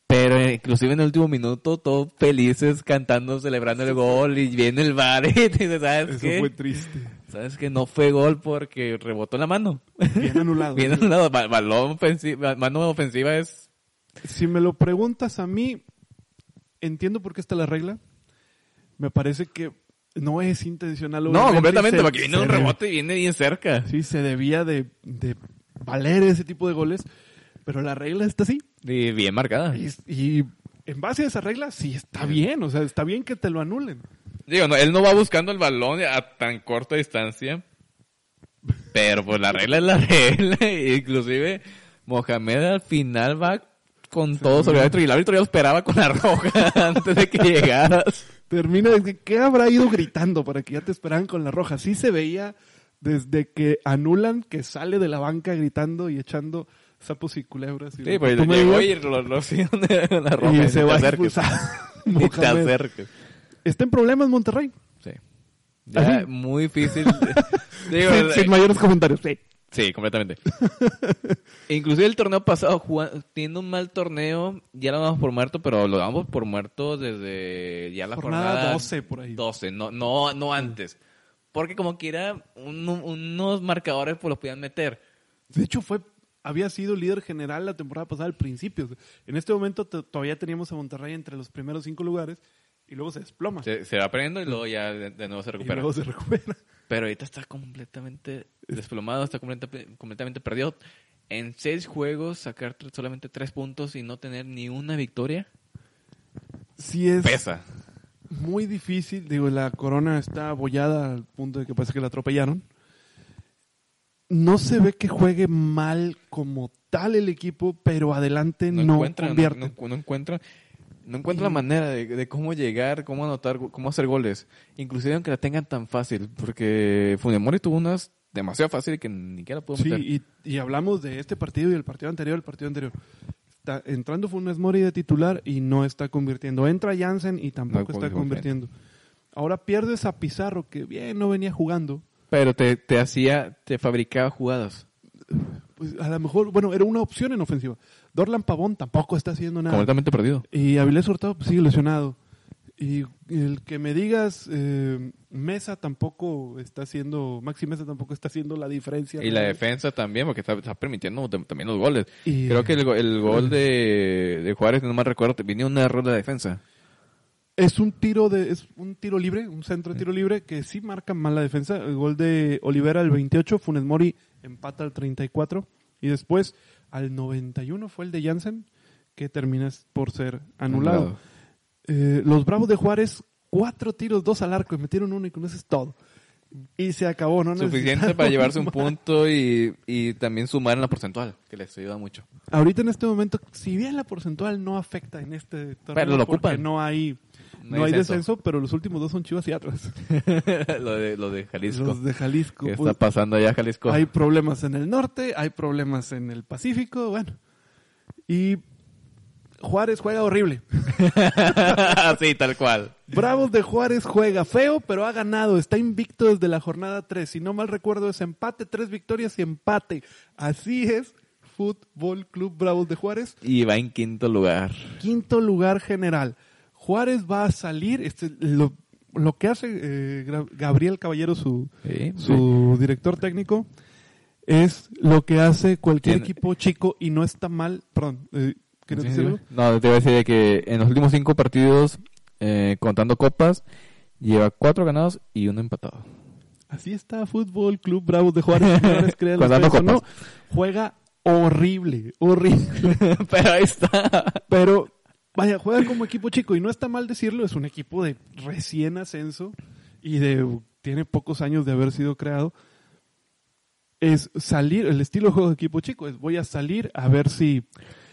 Pero eh, inclusive en el último minuto, todos felices, cantando, celebrando el gol. Y viene el bar y ¿sabes Eso qué? fue triste. ¿Sabes que No fue gol porque rebotó la mano. Bien anulado. Bien anulado. Ba- Balón ofensiva, mano ofensiva es... Si me lo preguntas a mí, entiendo por qué está la regla. Me parece que no es intencional. No, completamente, se- porque viene un rebote y viene bien cerca. Sí, se debía de, de valer ese tipo de goles, pero la regla está así. Y bien marcada. Y, y en base a esa regla, sí está bien. O sea, está bien que te lo anulen. Digo, no, él no va buscando el balón a tan corta distancia. Pero pues la regla es la regla. Inclusive Mohamed al final va con todo sobre el árbitro y el árbitro ya lo esperaba con la roja antes de que llegaras. Termina desde que habrá ido gritando para que ya te esperaran con la roja. Sí se veía desde que anulan que sale de la banca gritando y echando sapos y culebras. y Sí, lo pues llegó y lo, lo la roja. y se va a expulsar. Ni te acerques. Está en problemas Monterrey. Sí. Ya, muy difícil. Digo, sin, sin mayores comentarios. Sí. Sí, completamente. Inclusive el torneo pasado, juga- teniendo un mal torneo, ya lo damos por muerto, pero lo damos por muerto desde ya la Jornada jornada, 12 por ahí. 12, no, no, no antes. Porque como quiera, un- unos marcadores pues los podían meter. De hecho, fue había sido líder general la temporada pasada al principio. En este momento todavía teníamos a Monterrey entre los primeros cinco lugares y luego se desploma. Se, se va aprendiendo y luego ya de, de nuevo se y recupera. luego se recupera. Pero ahorita está completamente desplomado, está completa- completamente perdido. En seis juegos, sacar solamente tres puntos y no tener ni una victoria, Sí es pesa. muy difícil. Digo, la corona está abollada al punto de que parece que la atropellaron. No se ve que juegue mal como tal el equipo, pero adelante no, encuentra, no, convierte. no- no encuentra, no encuentra la manera de, de cómo llegar, cómo anotar, cómo hacer goles. Inclusive aunque la tengan tan fácil, porque Funemori tuvo unas demasiado fácil que ni siquiera pudo Sí, meter. y, y hablamos de este partido y el partido anterior, el partido anterior. Está entrando Funes Mori de titular y no está convirtiendo. Entra Jansen y tampoco No está convirtiendo. convirtiendo. Ahora pierdes a Pizarro, que bien no venía jugando. Pero te, te hacía, te fabricaba jugadas. Pues a lo mejor, bueno, era una opción en ofensiva. Dorlan Pavón tampoco está haciendo nada. Completamente perdido. Y Avilés Hurtado pues, sigue lesionado. Y el que me digas, eh, Mesa tampoco está haciendo, Maxi Mesa tampoco está haciendo la diferencia. Y la defensa también, porque está, está permitiendo tam- también los goles. Y- Creo que el, el gol de, de Juárez, no me recuerdo, venía un error de la defensa. Es un tiro de es un tiro libre, un centro de tiro libre que sí marca mal la defensa. El gol de Olivera al 28, Funes Mori empata al 34 y después al 91 fue el de Jansen que termina por ser anulado. Eh, los Bravos de Juárez, cuatro tiros, dos al arco y metieron uno y con eso es todo. Y se acabó, ¿no? Suficiente para llevarse un punto y, y también sumar en la porcentual, que les ayuda mucho. Ahorita en este momento, si bien la porcentual no afecta en este torneo, Pero lo porque ocupan. no hay No no, hay descenso. descenso, pero los últimos dos son Chivas y Atlas. lo, de, lo de Jalisco. Los de Jalisco. ¿Qué pues, está pasando allá, Jalisco? hay problemas en el norte, hay problemas en el Pacífico, bueno. Y Juárez juega horrible. sí, tal cual. Bravos de Juárez juega feo, pero ha ganado. Está invicto desde la jornada 3. Si no mal recuerdo, es empate, tres victorias y empate. Así es, Fútbol Club Bravos de Juárez. Y va en quinto lugar. Quinto lugar general. Juárez va a salir. Este, lo, lo que hace eh, Gabriel Caballero, su, Sí, su director técnico, es lo que hace cualquier equipo chico y no está mal. Perdón, eh, ¿quieres Sí, decir algo? No, te iba a decir de que en los últimos cinco partidos, eh, contando copas, lleva cuatro ganados y uno empatado. Así está Fútbol Club Bravos de Juárez. créanlo Contando no. copas. Juega horrible, horrible. Pero ahí está. Pero vaya, juega como equipo chico y no está mal decirlo, es un equipo de recién ascenso y de tiene pocos años de haber sido creado. Es salir, el estilo de juego de equipo chico es voy a salir a ver si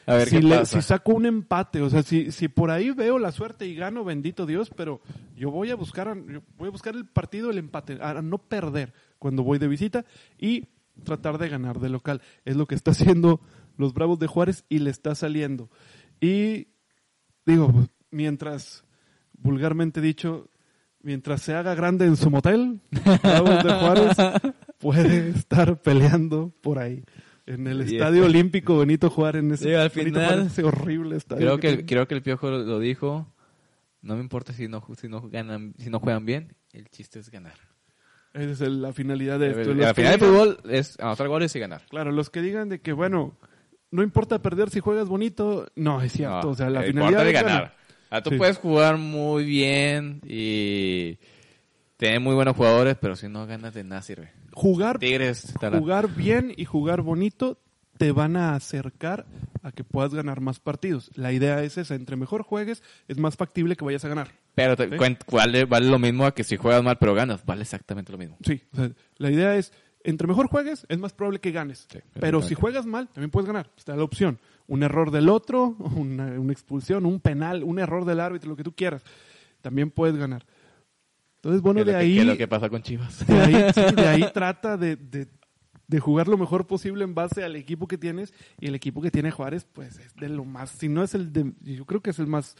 A ver si, qué le- pasa. si saco un empate, o sea, si, si por ahí veo la suerte y gano, bendito Dios, pero yo voy a buscar, yo voy a buscar el partido, el empate, a no perder cuando voy de visita y tratar de ganar de local. Es lo que está haciendo los Bravos de Juárez y le está saliendo. Y digo, pues, mientras, vulgarmente dicho, mientras se haga grande en su motel, de Juárez puede estar peleando por ahí. En el Y Estadio este- Olímpico Benito Juárez, en ese, al final- horrible estadio. Creo que que, el, tiene. creo que el Piojo lo, dijo. No me importa si no, si no ganan, si no juegan bien. El chiste es ganar. Esa es la finalidad de esto. Que final del fútbol es anotar goles y ganar. Claro, los que digan de que, bueno, no importa perder si juegas bonito, no, es cierto. No, o sea, la finalidad es de ganar. Ah, tú Sí. puedes jugar muy bien y tener muy buenos jugadores, pero si no ganas de nada sirve. Jugar, Tigres, jugar bien y jugar bonito te van a acercar a que puedas ganar más partidos. La idea es esa, entre mejor juegues, es más factible que vayas a ganar. pero te- ¿Sí? vale, vale lo mismo a que si juegas mal pero ganas. Vale exactamente lo mismo. Sí, o sea, la idea es, entre mejor juegues, es más probable que ganes. Sí, Pero si juegas mal, también puedes ganar. Está la opción. Un error del otro, una, una expulsión, un penal, un error del árbitro, lo que tú quieras. También puedes ganar. Entonces, bueno, de que- ahí, es lo que pasa con Chivas. de ahí, sí, de ahí trata de, de- de jugar lo mejor posible en base al equipo que tienes. Y el equipo que tiene Juárez, pues es de lo más, si no es el de, yo creo que es el más,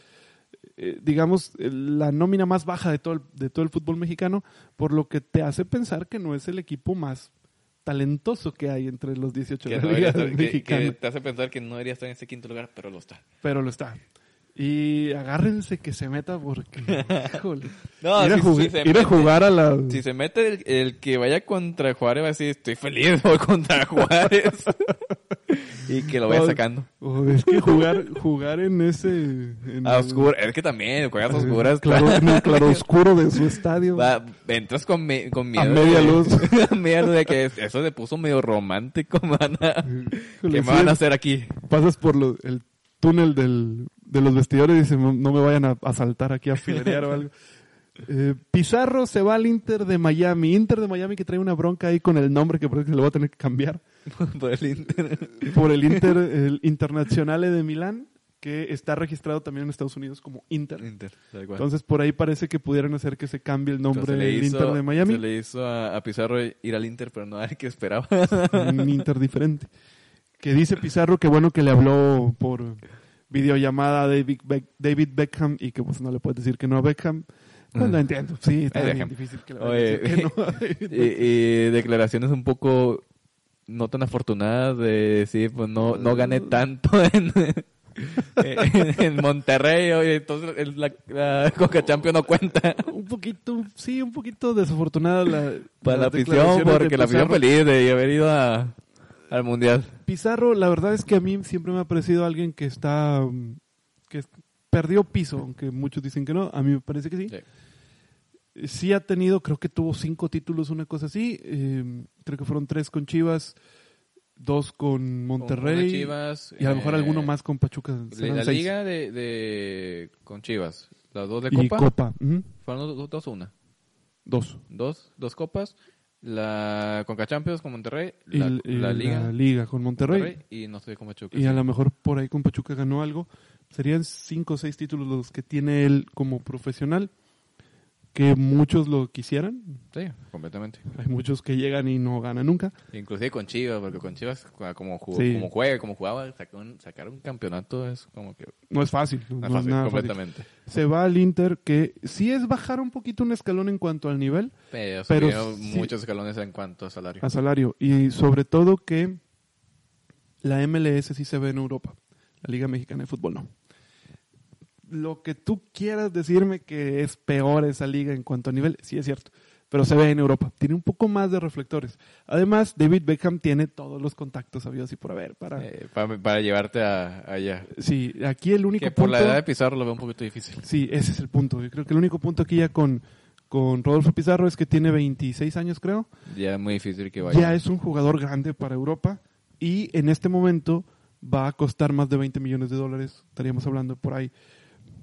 eh, digamos, el- la nómina más baja de todo, el, de todo el fútbol mexicano, por lo que te hace pensar que no es el equipo más talentoso que hay entre los 18 que, de no la Liga debería estar- que- Mexicana. que te hace pensar que no debería estar en ese quinto lugar, pero lo está. Pero lo está. Y agárrense que se meta porque, híjole, No, ir, a, si- jugar- si a mete- jugar a la... Si se mete el, el que vaya contra Juárez va a decir, estoy feliz, voy contra Juárez. y que lo vaya sacando. oh, es que jugar, jugar en ese... en A el- oscura. Es que también, juegas a oscuras. claro, en el claroscuro de su estadio. Va, entras con, me- con miedo. A media de- luz. a media luz de que eso se puso medio romántico, man. Híjole, ¿Qué me van a hacer aquí? Pasas por lo- el túnel del, de los vestidores y dices, no, me vayan a asaltar aquí a filerear o algo. Eh, Pizarro se va al Inter de Miami. Inter de Miami que trae una bronca ahí con el nombre que parece que se lo va a tener que cambiar. Por el Inter. Por el Inter, el Internazionale de Milán, que está registrado también en Estados Unidos como Inter. Inter. Entonces por ahí parece que pudieran hacer que se cambie el nombre del hizo- Inter de Miami. Se le hizo a, a Pizarro ir al Inter, pero no al que esperaba. un Inter diferente. Que dice Pizarro que bueno que le habló por videollamada a David, Beck- David Beckham y que pues no le puedes decir que no a Beckham. Pues lo entiendo, sí, está Ahí bien difícil que Oye, decir que no y, y declaraciones un poco no tan afortunadas de decir, pues no, no gané tanto en, en, en Monterrey, oye, entonces el- la, la Coca Champions no cuenta. Un poquito, sí, un poquito desafortunada la, para la afición, de porque la afición feliz de haber ido a, al Mundial. Pizarro, la verdad es que a mí siempre me ha parecido alguien que está, mm, que perdió piso, aunque muchos dicen que no, a mí me parece que sí. Sí. sí ha tenido, creo que tuvo cinco títulos, una cosa así. eh, creo que fueron tres con Chivas, dos con Monterrey. Con Chivas, y a lo mejor eh, alguno más con Pachuca. La, seis. liga de, de con Chivas, las dos de y Copa, Copa. ujú, fueron dos, dos o una. Dos. Dos, dos copas. La Conca Champions con Monterrey, Y, la, l- y la Liga, la Liga con Monterrey. Monterrey, y no sé con Pachuca. Y a lo mejor por ahí con Pachuca ganó algo. Serían cinco o seis títulos los que tiene él como profesional. Que muchos lo quisieran. Sí, completamente. Hay muchos que llegan y no ganan nunca. Inclusive con Chivas, porque con Chivas, como, jugó, Sí. como juega, como jugaba, sacar un, sacar un campeonato es como que No es fácil. No, es fácil, nada fácil. completamente. Se va al Inter, que sí es bajar un poquito un escalón en cuanto al nivel. Pero, Pero sí- muchos escalones en cuanto a salario. a salario. Y sobre todo que la MLS sí se ve en Europa. La Liga Mexicana de Fútbol no. Lo que tú quieras decirme que es peor esa liga en cuanto a nivel, sí es cierto. Pero se ve en Europa. Tiene un poco más de reflectores. Además, David Beckham tiene todos los contactos habidos y por haber. Para... Eh, para, para llevarte a, allá. Sí, aquí el único Que por punto... la edad de Pizarro lo veo un poquito difícil. Sí, ese es el punto. Yo creo que el único punto aquí ya con, con Rodolfo Pizarro es que tiene 26 años, creo. Ya es muy difícil que vaya. ya es un jugador grande para Europa y en este momento va a costar más de 20 millones de dólares. Estaríamos hablando por ahí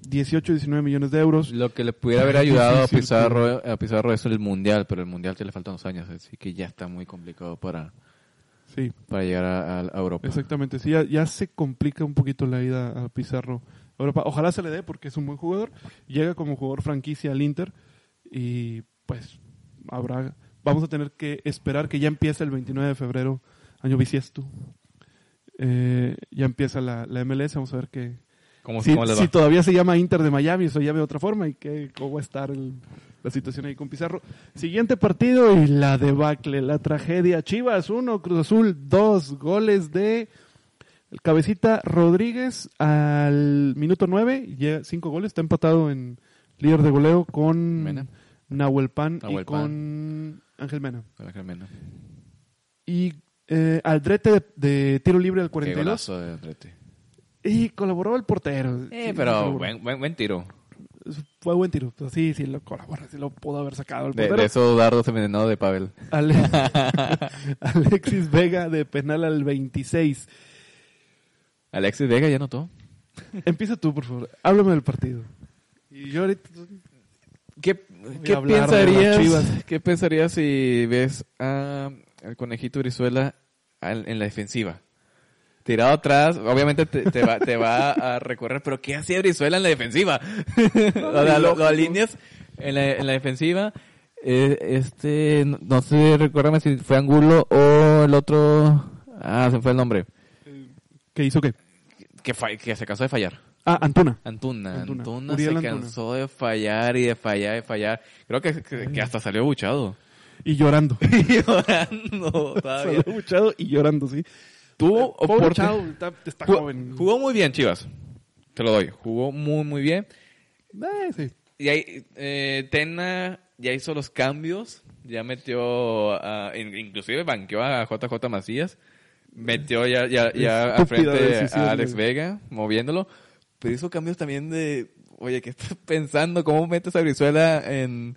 18, 19 millones de euros. Lo que le pudiera haber ayudado a Pizarro, a Pizarro es el Mundial, pero el Mundial te le faltan dos años, así que ya está muy complicado para, Sí, para llegar a, a- a Europa. exactamente. Sí, ya, ya se complica un poquito la ida a Pizarro a Europa. Ojalá se le dé porque es un buen jugador. Llega como jugador franquicia al Inter y pues habrá vamos a tener que esperar que ya empiece el 29 de febrero, año bisiesto. Eh, ya empieza la, la MLS, vamos a ver qué, ¿Cómo, si, cómo les va? si todavía se llama Inter de Miami o se llama de otra forma y qué, cómo va a estar el- la situación ahí con Pizarro. Siguiente partido y la debacle, la tragedia. Chivas 1, Cruz Azul 2, goles de el cabecita Rodríguez al minuto 9, llega 5 goles, está empatado en líder de goleo con Mena. Nahuel Pan y Pan. con Ángel Mena. Que menos. Y eh, Aldrete de, de tiro libre al Qué 42 golazo de Andretti. Y colaboró el portero. Eh, Sí, pero buen, buen, buen tiro. Fue buen tiro. Pues sí, sí, lo colabora, sí lo pudo haber sacado el De, portero. de esos dardos envenenados de Pavel. Ale- Alexis Vega de penal al 26. Alexis Vega ya notó. Empieza tú, por favor. Háblame del partido. Y yo ahorita... ¿Qué, qué de pensarías. ¿Qué pensarías si ves a al conejito Brizuela al- en la defensiva? Tirado atrás, obviamente te, te va, te va a recorrer, pero ¿qué hacía Brizuela en la defensiva? o sea, lo, lo alineas en la, en la defensiva. eh, este, no, no sé, recuérdame si fue Angulo o el otro. Ah, se fue el nombre. ¿Qué hizo qué? Que, que se cansó de fallar. Ah, Antuna. Antuna, Antuna. Se Antuna. cansó de fallar y de fallar y de fallar. Creo que, que, que hasta salió buchado. Y llorando. Llorando todavía. Salió buchado y llorando, sí. Tuvo Pobre oportun- chavo, está, Jugó, joven. jugó muy bien, Chivas. Te lo doy. Jugó muy, muy bien. Eh, sí. Y ahí, eh, Tena ya hizo los cambios. Ya metió, a- inclusive banqueó a JJ Macías. Metió ya, ya, ya al frente a Alex güey. Vega, moviéndolo. Pero hizo cambios también de, oye, ¿qué estás pensando? ¿Cómo metes a Brizuela en,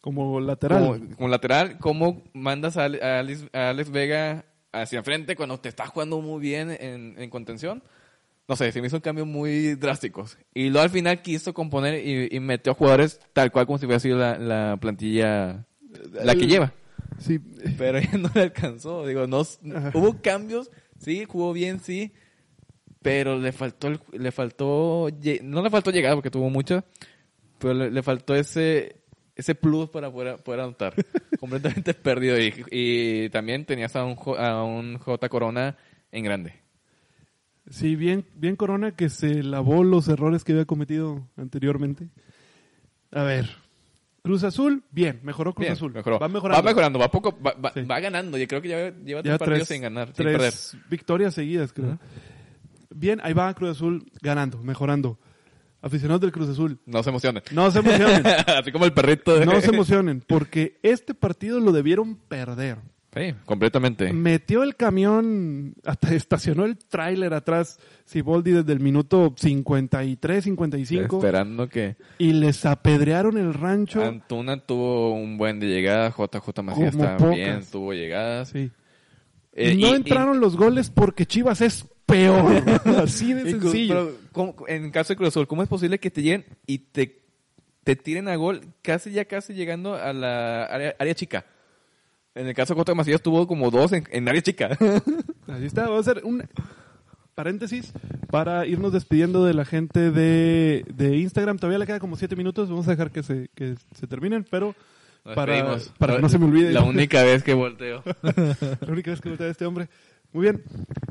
Como lateral. como, como lateral, ¿cómo mandas a Alex, a Alex Vega hacia enfrente cuando te está jugando muy bien en, en contención? No sé, se me hizo cambios muy drásticos. Y luego al final quiso componer y, y metió jugadores tal cual como si hubiera sido la, la plantilla la que lleva. Sí. Pero ya no le alcanzó. Digo, no, Ajá. hubo cambios, sí, jugó bien, sí. Pero le faltó, el- le faltó, no le faltó llegar porque tuvo mucha, pero le, le faltó ese, ese plus para poder, poder anotar. Completamente perdido. Y, y también tenías a un, a un J Corona en grande. Sí, bien, bien Corona que se lavó los errores que había cometido anteriormente. A ver. Cruz Azul, bien, mejoró Cruz Bien, Azul. mejoró. Va mejorando. Va mejorando, va poco, va, va- Sí. va ganando. Yo creo que ya lleva Ya tres partidos sin ganar, sin tres perder. victorias seguidas, creo. Bien, ahí va Cruz Azul ganando, mejorando. Aficionados del Cruz Azul, No se emocionen. no se emocionen. Así como el perrito. de- no se emocionen, porque este partido lo debieron perder. Sí, completamente. Metió el camión, hasta estacionó el tráiler atrás, Siboldi desde el minuto 53, 55, Esperando que y les apedrearon el rancho. Antuna tuvo un buen de llegada, JJ Macías Como también pocas. tuvo llegadas. Sí. Eh, no y- entraron los goles porque Chivas es peor. Así de sencillo. ¿Cómo- en caso de Cruz Azul, ¿cómo es posible que te lleguen y te, te tiren a gol casi ya casi llegando a la área, área chica? En el caso de JJ Macías tuvo como dos en, en área chica. Así está, vamos a hacer un paréntesis para irnos despidiendo de la gente de, de Instagram. Todavía le queda como siete minutos, vamos a dejar que se, que se terminen, pero Nos para, para que no se me olvide. La única vez que volteo. La única vez que voltea a este hombre. Muy bien.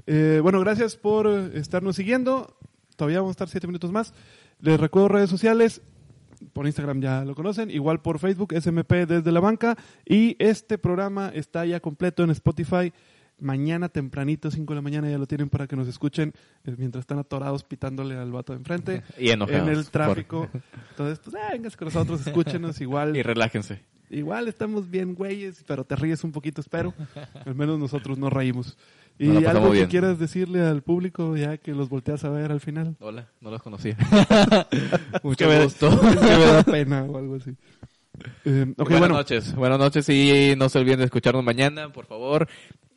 Eh, bueno, gracias por estarnos siguiendo. Todavía vamos a estar siete minutos más. Les recuerdo redes sociales. Por Instagram ya lo conocen. Igual por Facebook, SMP desde la banca. Y este programa está ya completo en Spotify. Mañana tempranito, 5 de la mañana, ya lo tienen para que nos escuchen eh, mientras están atorados pitándole al vato de enfrente. Y enojados. En el tráfico. Entonces, pues, ah, vénganse con nosotros, escúchenos igual. Y relájense. Igual estamos bien güeyes, pero te ríes un poquito, espero. Al menos nosotros nos reímos. Y algo que bien. quieras decirle al público ya que los volteas a ver al final. Hola, no los conocía. Que Mucho gusto. que me da pena o algo así. Eh, ok, Buenas bueno. noches. Buenas noches y no se olviden de escucharnos mañana, por favor.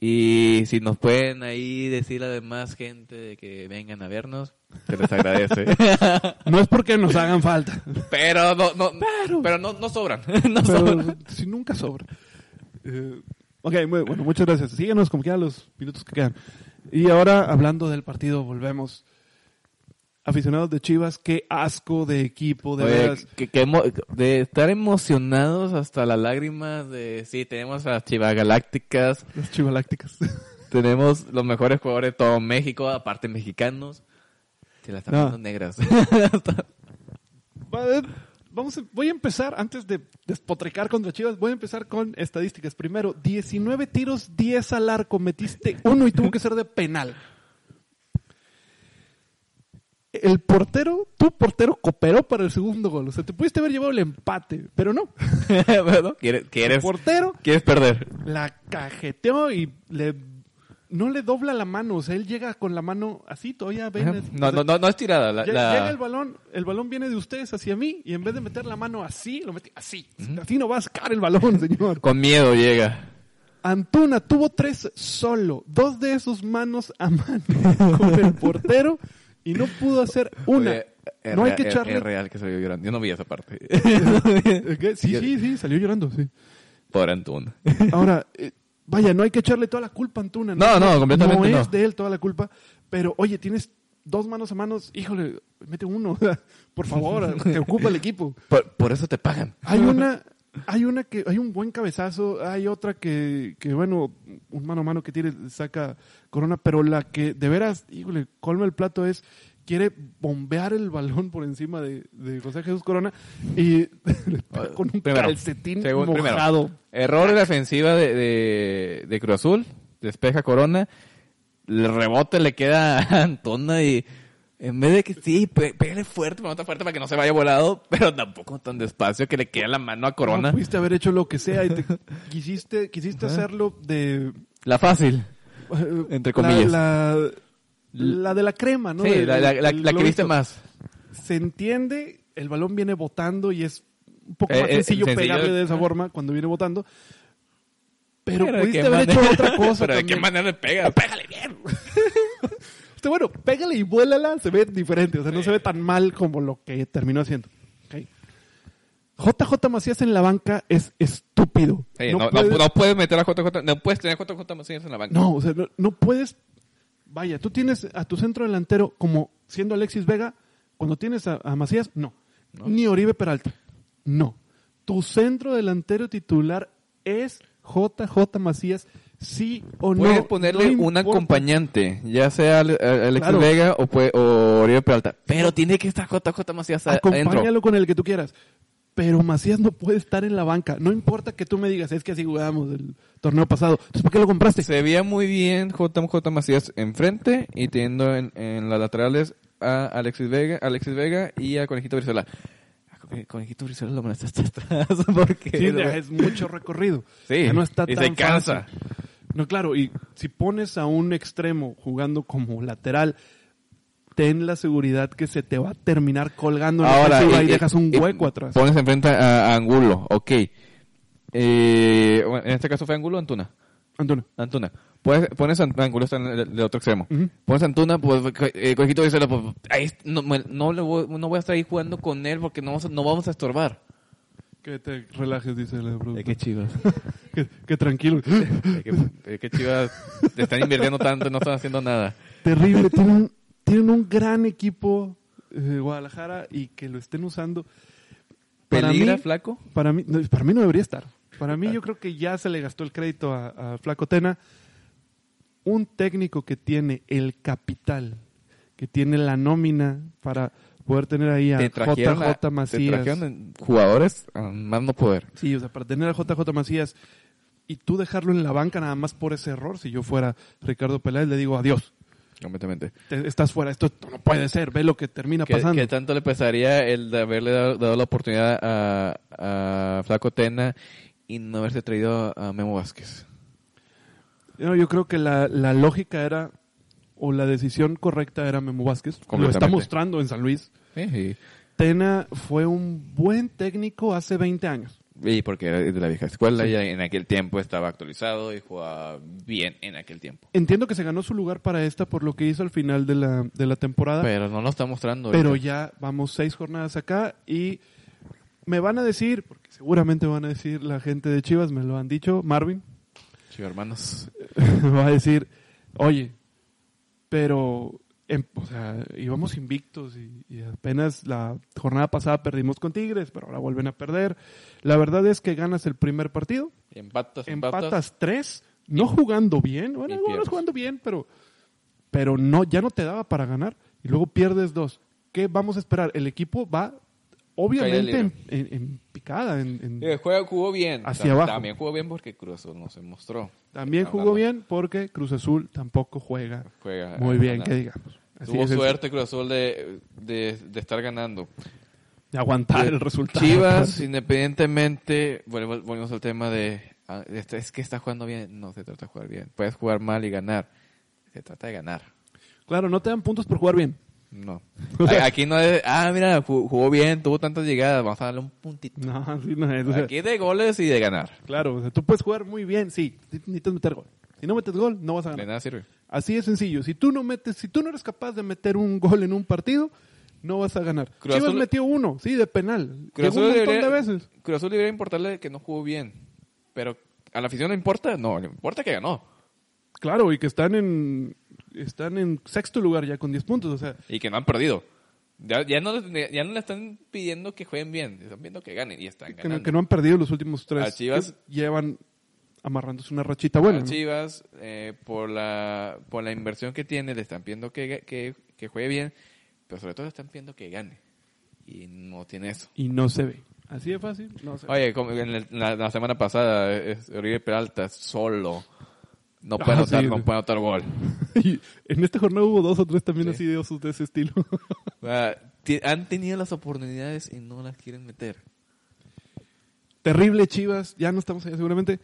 Y si nos pueden ahí decir a demás gente de que vengan a vernos, se les agradece. No es porque nos hagan falta, pero no, no, Pero- pero no, no sobran. No sobran. pero si nunca sobra. Eh, ok, muy- bueno, muchas gracias. Síguenos como quieran los minutos que quedan. Y ahora, hablando del partido, volvemos. Aficionados de Chivas, qué asco de equipo, de Oye, veras. que- que de estar emocionados hasta las lágrimas de sí, tenemos a Chivas Galácticas, Las chivalácticas. tenemos los mejores jugadores de todo México, aparte mexicanos. Se las están No. negras. Va- Vamos a- voy a empezar, antes de despotrecar contra Chivas, voy a empezar con estadísticas. Primero, 19 tiros, 10 al arco, metiste uno y tuvo que ser de penal. El portero, tu portero cooperó para el segundo gol. O sea, te pudiste haber llevado el empate, pero no. Bueno, ¿Quieres, El quieres, portero quieres perder? la cajeteó y le no le dobla la mano. O sea, él llega con la mano así, todavía ven. No, sea, no, no, no es tirada. La, Lle- la- Llega el balón, el balón viene de ustedes hacia mí y en vez de meter la mano así, lo metí así. Así no va a sacar el balón, señor. Con miedo llega. Antuna tuvo tres solo, dos de sus manos a mano con el portero y no pudo hacer una. Oye, es no hay real- que echarle. Es real que salió llorando. Yo no vi esa parte. Sí, sí, sí, salió llorando, sí. Por Antuna. Ahora, eh, vaya, no hay que echarle toda la culpa a Antuna. No, no, completamente No no. es de él toda la culpa, pero oye, tienes dos manos a manos, híjole, mete uno, por favor, te ocupa el equipo. Por, por eso te pagan. Hay una, hay una que, hay un buen cabezazo, hay otra que, que bueno, un mano a mano que tiene, saca Corona, pero la que de veras, híjole, colma el plato es, quiere bombear el balón por encima de, de José Jesús Corona y con un Primero, calcetín segun- primero, mojado. error de la ofensiva de, de, de Cruz Azul. Despeja Corona. El rebote le queda a Antona y en vez de que sí, pégale fuerte, tan fuerte para que no se vaya volado, pero tampoco tan despacio que le queda la mano a Corona. No pudiste haber hecho lo que sea y te quisiste, quisiste hacerlo de... La fácil. Entre comillas. La, la, la de la crema, ¿no? Sí, la, la- la- el la que viste más. se entiende, el balón viene botando y es un poco Eh, más eh, sencillo, sencillo, pegarle de esa forma cuando viene botando. Pero, pudiste haber manera- hecho otra cosa Pero de qué manera le pega. Pégale bien. Este, bueno, pégale y vuélala, se ve diferente, o sea, no se ve tan mal como lo que terminó haciendo. Ok. JJ Macías en la banca es estúpido. Sí, no, no, puedes- no puedes meter a JJ, no puedes tener a JJ Macías en la banca. No, o sea, no puedes. Vaya, tú tienes a tu centro delantero como siendo Alexis Vega, cuando tienes a, a Macías, no. Ni Oribe Peralta, no. Tu centro delantero titular es JJ Macías, sí o no. Puedes ponerle No un importa. acompañante, ya sea a- Alexis Claro. Vega o, puede, o Oribe Peralta. Pero tiene que estar JJ Macías adentro. Acompáñalo con el que tú quieras. Pero Macías no puede estar en la banca. No importa que tú me digas, es que así jugamos el torneo pasado. Entonces, ¿para qué lo compraste? Se veía muy bien JJ Macías enfrente y teniendo en, en las laterales a Alexis Vega, Alexis Vega y a Conejito Brizuela. A Con- Conejito Brizuela lo molestaste atrás porque Sí, es mucho recorrido. Sí, Ya no está y tan se cansa. fácil. No, claro, y si pones a un extremo jugando como lateral, ten la seguridad que se te va a terminar colgando en la Ahora ofensiva y, y- dejas un y hueco atrás. Pones enfrente a, a Angulo, ok. Eh, en este caso fue Angulo o Antuna. Antonio. Antuna. Puedes, pones a Angulo está en el, otro extremo. Pones a Antuna, pues eh, Conejito Brizuela, pues ahí no, me- no, le voy, no voy a estar ahí jugando con él porque no vamos a, no vamos a estorbar. Que te relajes, dice el productor. qué chivas. que, que tranquilo. Que, que Chivas te están invirtiendo tanto y no están haciendo nada. Terrible. Tienen tienen un gran equipo eh, Guadalajara y que lo estén usando. Para ¿Peligra, mí- flaco? Para mí, no, para mí no debería estar. Para mí yo creo que ya se le gastó el crédito a, a Flaco Tena. Un técnico que tiene el capital, que tiene la nómina para poder tener ahí a Te a- JJ te Macías. jugadores a más no poder. Sí, o sea, para tener a JJ Macías y tú dejarlo en la banca nada más por ese error. Si yo fuera Ricardo Peláez, le digo adiós. Completamente. Te- estás fuera. Esto no puede ser. Ve lo que termina ¿Qué, pasando. qué tanto le pesaría el de haberle dado, dado la oportunidad a, a Flaco Tena y no haberse traído a Memo Vázquez? No, yo creo que la, la lógica era, o la decisión correcta era Memo Vázquez. Lo está mostrando en San Luis. Sí, sí. Tena fue un buen técnico hace 20 años. Y porque era de la vieja escuela y en aquel tiempo estaba actualizado y jugaba bien en aquel tiempo. Entiendo que se ganó su lugar para esta por lo que hizo al final de la, de la temporada. Pero no lo está mostrando. Pero ahorita. ya vamos seis jornadas acá y me van a decir, porque seguramente van a decir la gente de Chivas, me lo han dicho, Marvin, Sí, hermanos. me va a decir, oye, pero, em- o sea, íbamos invictos y, y apenas la jornada pasada perdimos con Tigres, pero ahora vuelven a perder. La verdad es que ganas el primer partido, Empatas, empatas. empatas tres, no jugando bien, bueno, algunos jugando bien, pero, pero no, ya no te daba para ganar y luego pierdes dos. ¿Qué vamos a esperar? El equipo va obviamente en, libre. en- en picada, en- en- Eh, juega, jugó bien. Hacia Ta- abajo. También jugó bien porque Cruz Azul no se mostró. también jugó Hablando. bien porque Cruz Azul tampoco juega Juega muy bien, ganar. que digamos. Así Tuvo suerte Cruz Azul de, de, de estar ganando. de aguantar el resultado. Chivas, independientemente, bueno, vol- volvemos al tema de, ah, de este- es que está jugando bien. No se trata de jugar bien. Puedes jugar mal y ganar. Se trata de ganar. Claro, no te dan puntos por jugar bien. No. Aquí no es, ah, mira, ju- jugó bien, tuvo tantas llegadas, vamos a darle un puntito. No, así no es. O sea, Aquí de goles y de ganar. claro, o sea, tú puedes jugar muy bien, sí, necesitas meter gol. Si no metes gol, no vas a De ganar. nada sirve. Así de sencillo. Si tú no metes, si tú no eres capaz de meter un gol en un partido, no vas a ganar. Cruz Chivas Azul- metió uno, sí, de penal. Cruz Llegó un Azul, montón debería, de veces. Cruz Azul debería importarle que no jugó bien. Pero a la afición no importa, no, le importa que ganó. Claro, y que están en están en sexto lugar ya con 10 puntos, o sea, Y que no han perdido. Ya, ya, no, ya no le están pidiendo que jueguen bien, están pidiendo que ganen y están que ganando. no, que no han perdido los últimos tres. A Chivas- llevan amarrándose una rachita buena. A ¿no? Chivas, eh, por, la, por la inversión que tiene, le están pidiendo que, que, que juegue bien, pero sobre todo le están pidiendo que gane. Y no tiene eso. Y no se ve. Así de fácil, no se ve. Oye, como en la, la semana pasada, Oribe Peralta solo. No puede, Ah, sí. no puede anotar gol. Y en esta jornada hubo dos o tres también Sí. así de osos de ese estilo. Ti- han tenido las oportunidades y no las quieren meter. Terrible Chivas, ya no estamos allá seguramente.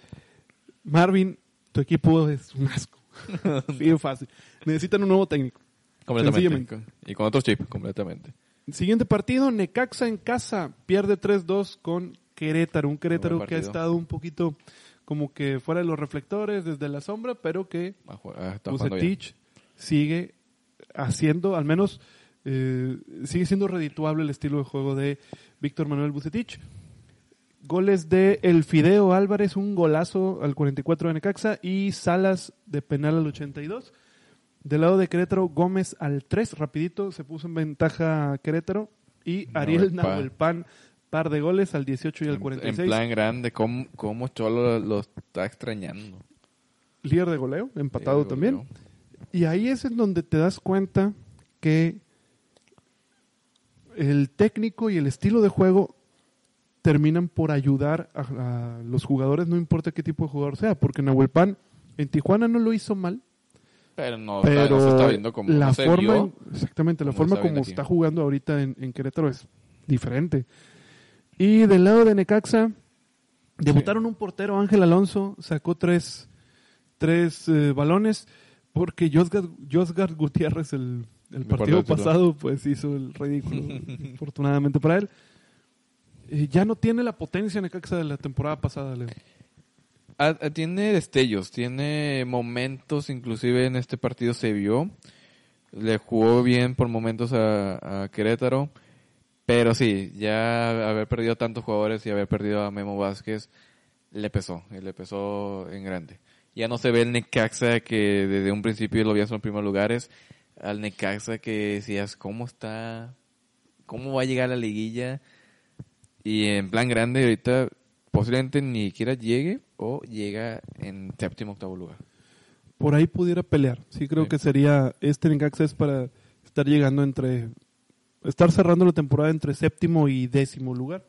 Marvin, tu equipo es un asco. De fácil. Necesitan un nuevo técnico. Completamente. Y con otro chip, completamente. Siguiente partido, Necaxa en casa, pierde 3-2 con Querétaro. Un Querétaro que ha estado un poquito como que fuera de los reflectores, desde la sombra, pero que Ah. Bucetich sigue haciendo, al menos eh, sigue siendo redituable el estilo de juego de Víctor Manuel Bucetich. Goles de El Fideo Álvarez, un golazo al 44 de Necaxa y Salas de penal al 82. Del lado de Querétaro, Gómez al 3, rapidito, se puso en ventaja Querétaro. Y Ariel Nahuel Pan. Par de goles al 18 y al En- 46. En plan grande, ¿cómo, cómo Cholo lo, está extrañando? Líder de goleo, empatado también. Y ahí es en donde te das cuenta que el técnico y el estilo de juego terminan por ayudar a, a los jugadores, no importa qué tipo de jugador sea, porque Nahuel Pan en Tijuana no lo hizo mal, Pero no, pero está, no se está viendo como la no se forma, vio. exactamente, la forma como está jugando ahorita en, en Querétaro es diferente. Y del lado de Necaxa, debutaron un portero, Ángel Alonso, sacó tres, tres eh, balones, porque Josgar, Gutiérrez el, el partido pasado pues hizo el ridículo, afortunadamente para él. Eh, ya no tiene la potencia Necaxa de la temporada pasada, Leo. Ah, ah, tiene destellos, tiene momentos, inclusive en este partido se vio. Le jugó bien por momentos a, a Querétaro. Pero sí, ya haber perdido tantos jugadores y haber perdido a Memo Vázquez le pesó, le pesó en grande. Ya no se ve el Necaxa que desde un principio lo veías en los primeros lugares, al Necaxa que decías, ¿cómo está? ¿Cómo va a llegar a la liguilla? Y en plan grande ahorita posiblemente ni siquiera llegue o llega en séptimo octavo lugar. por ahí pudiera pelear. Sí creo Sí. que sería este Necaxa es para estar llegando entre estar cerrando la temporada entre séptimo y décimo lugar.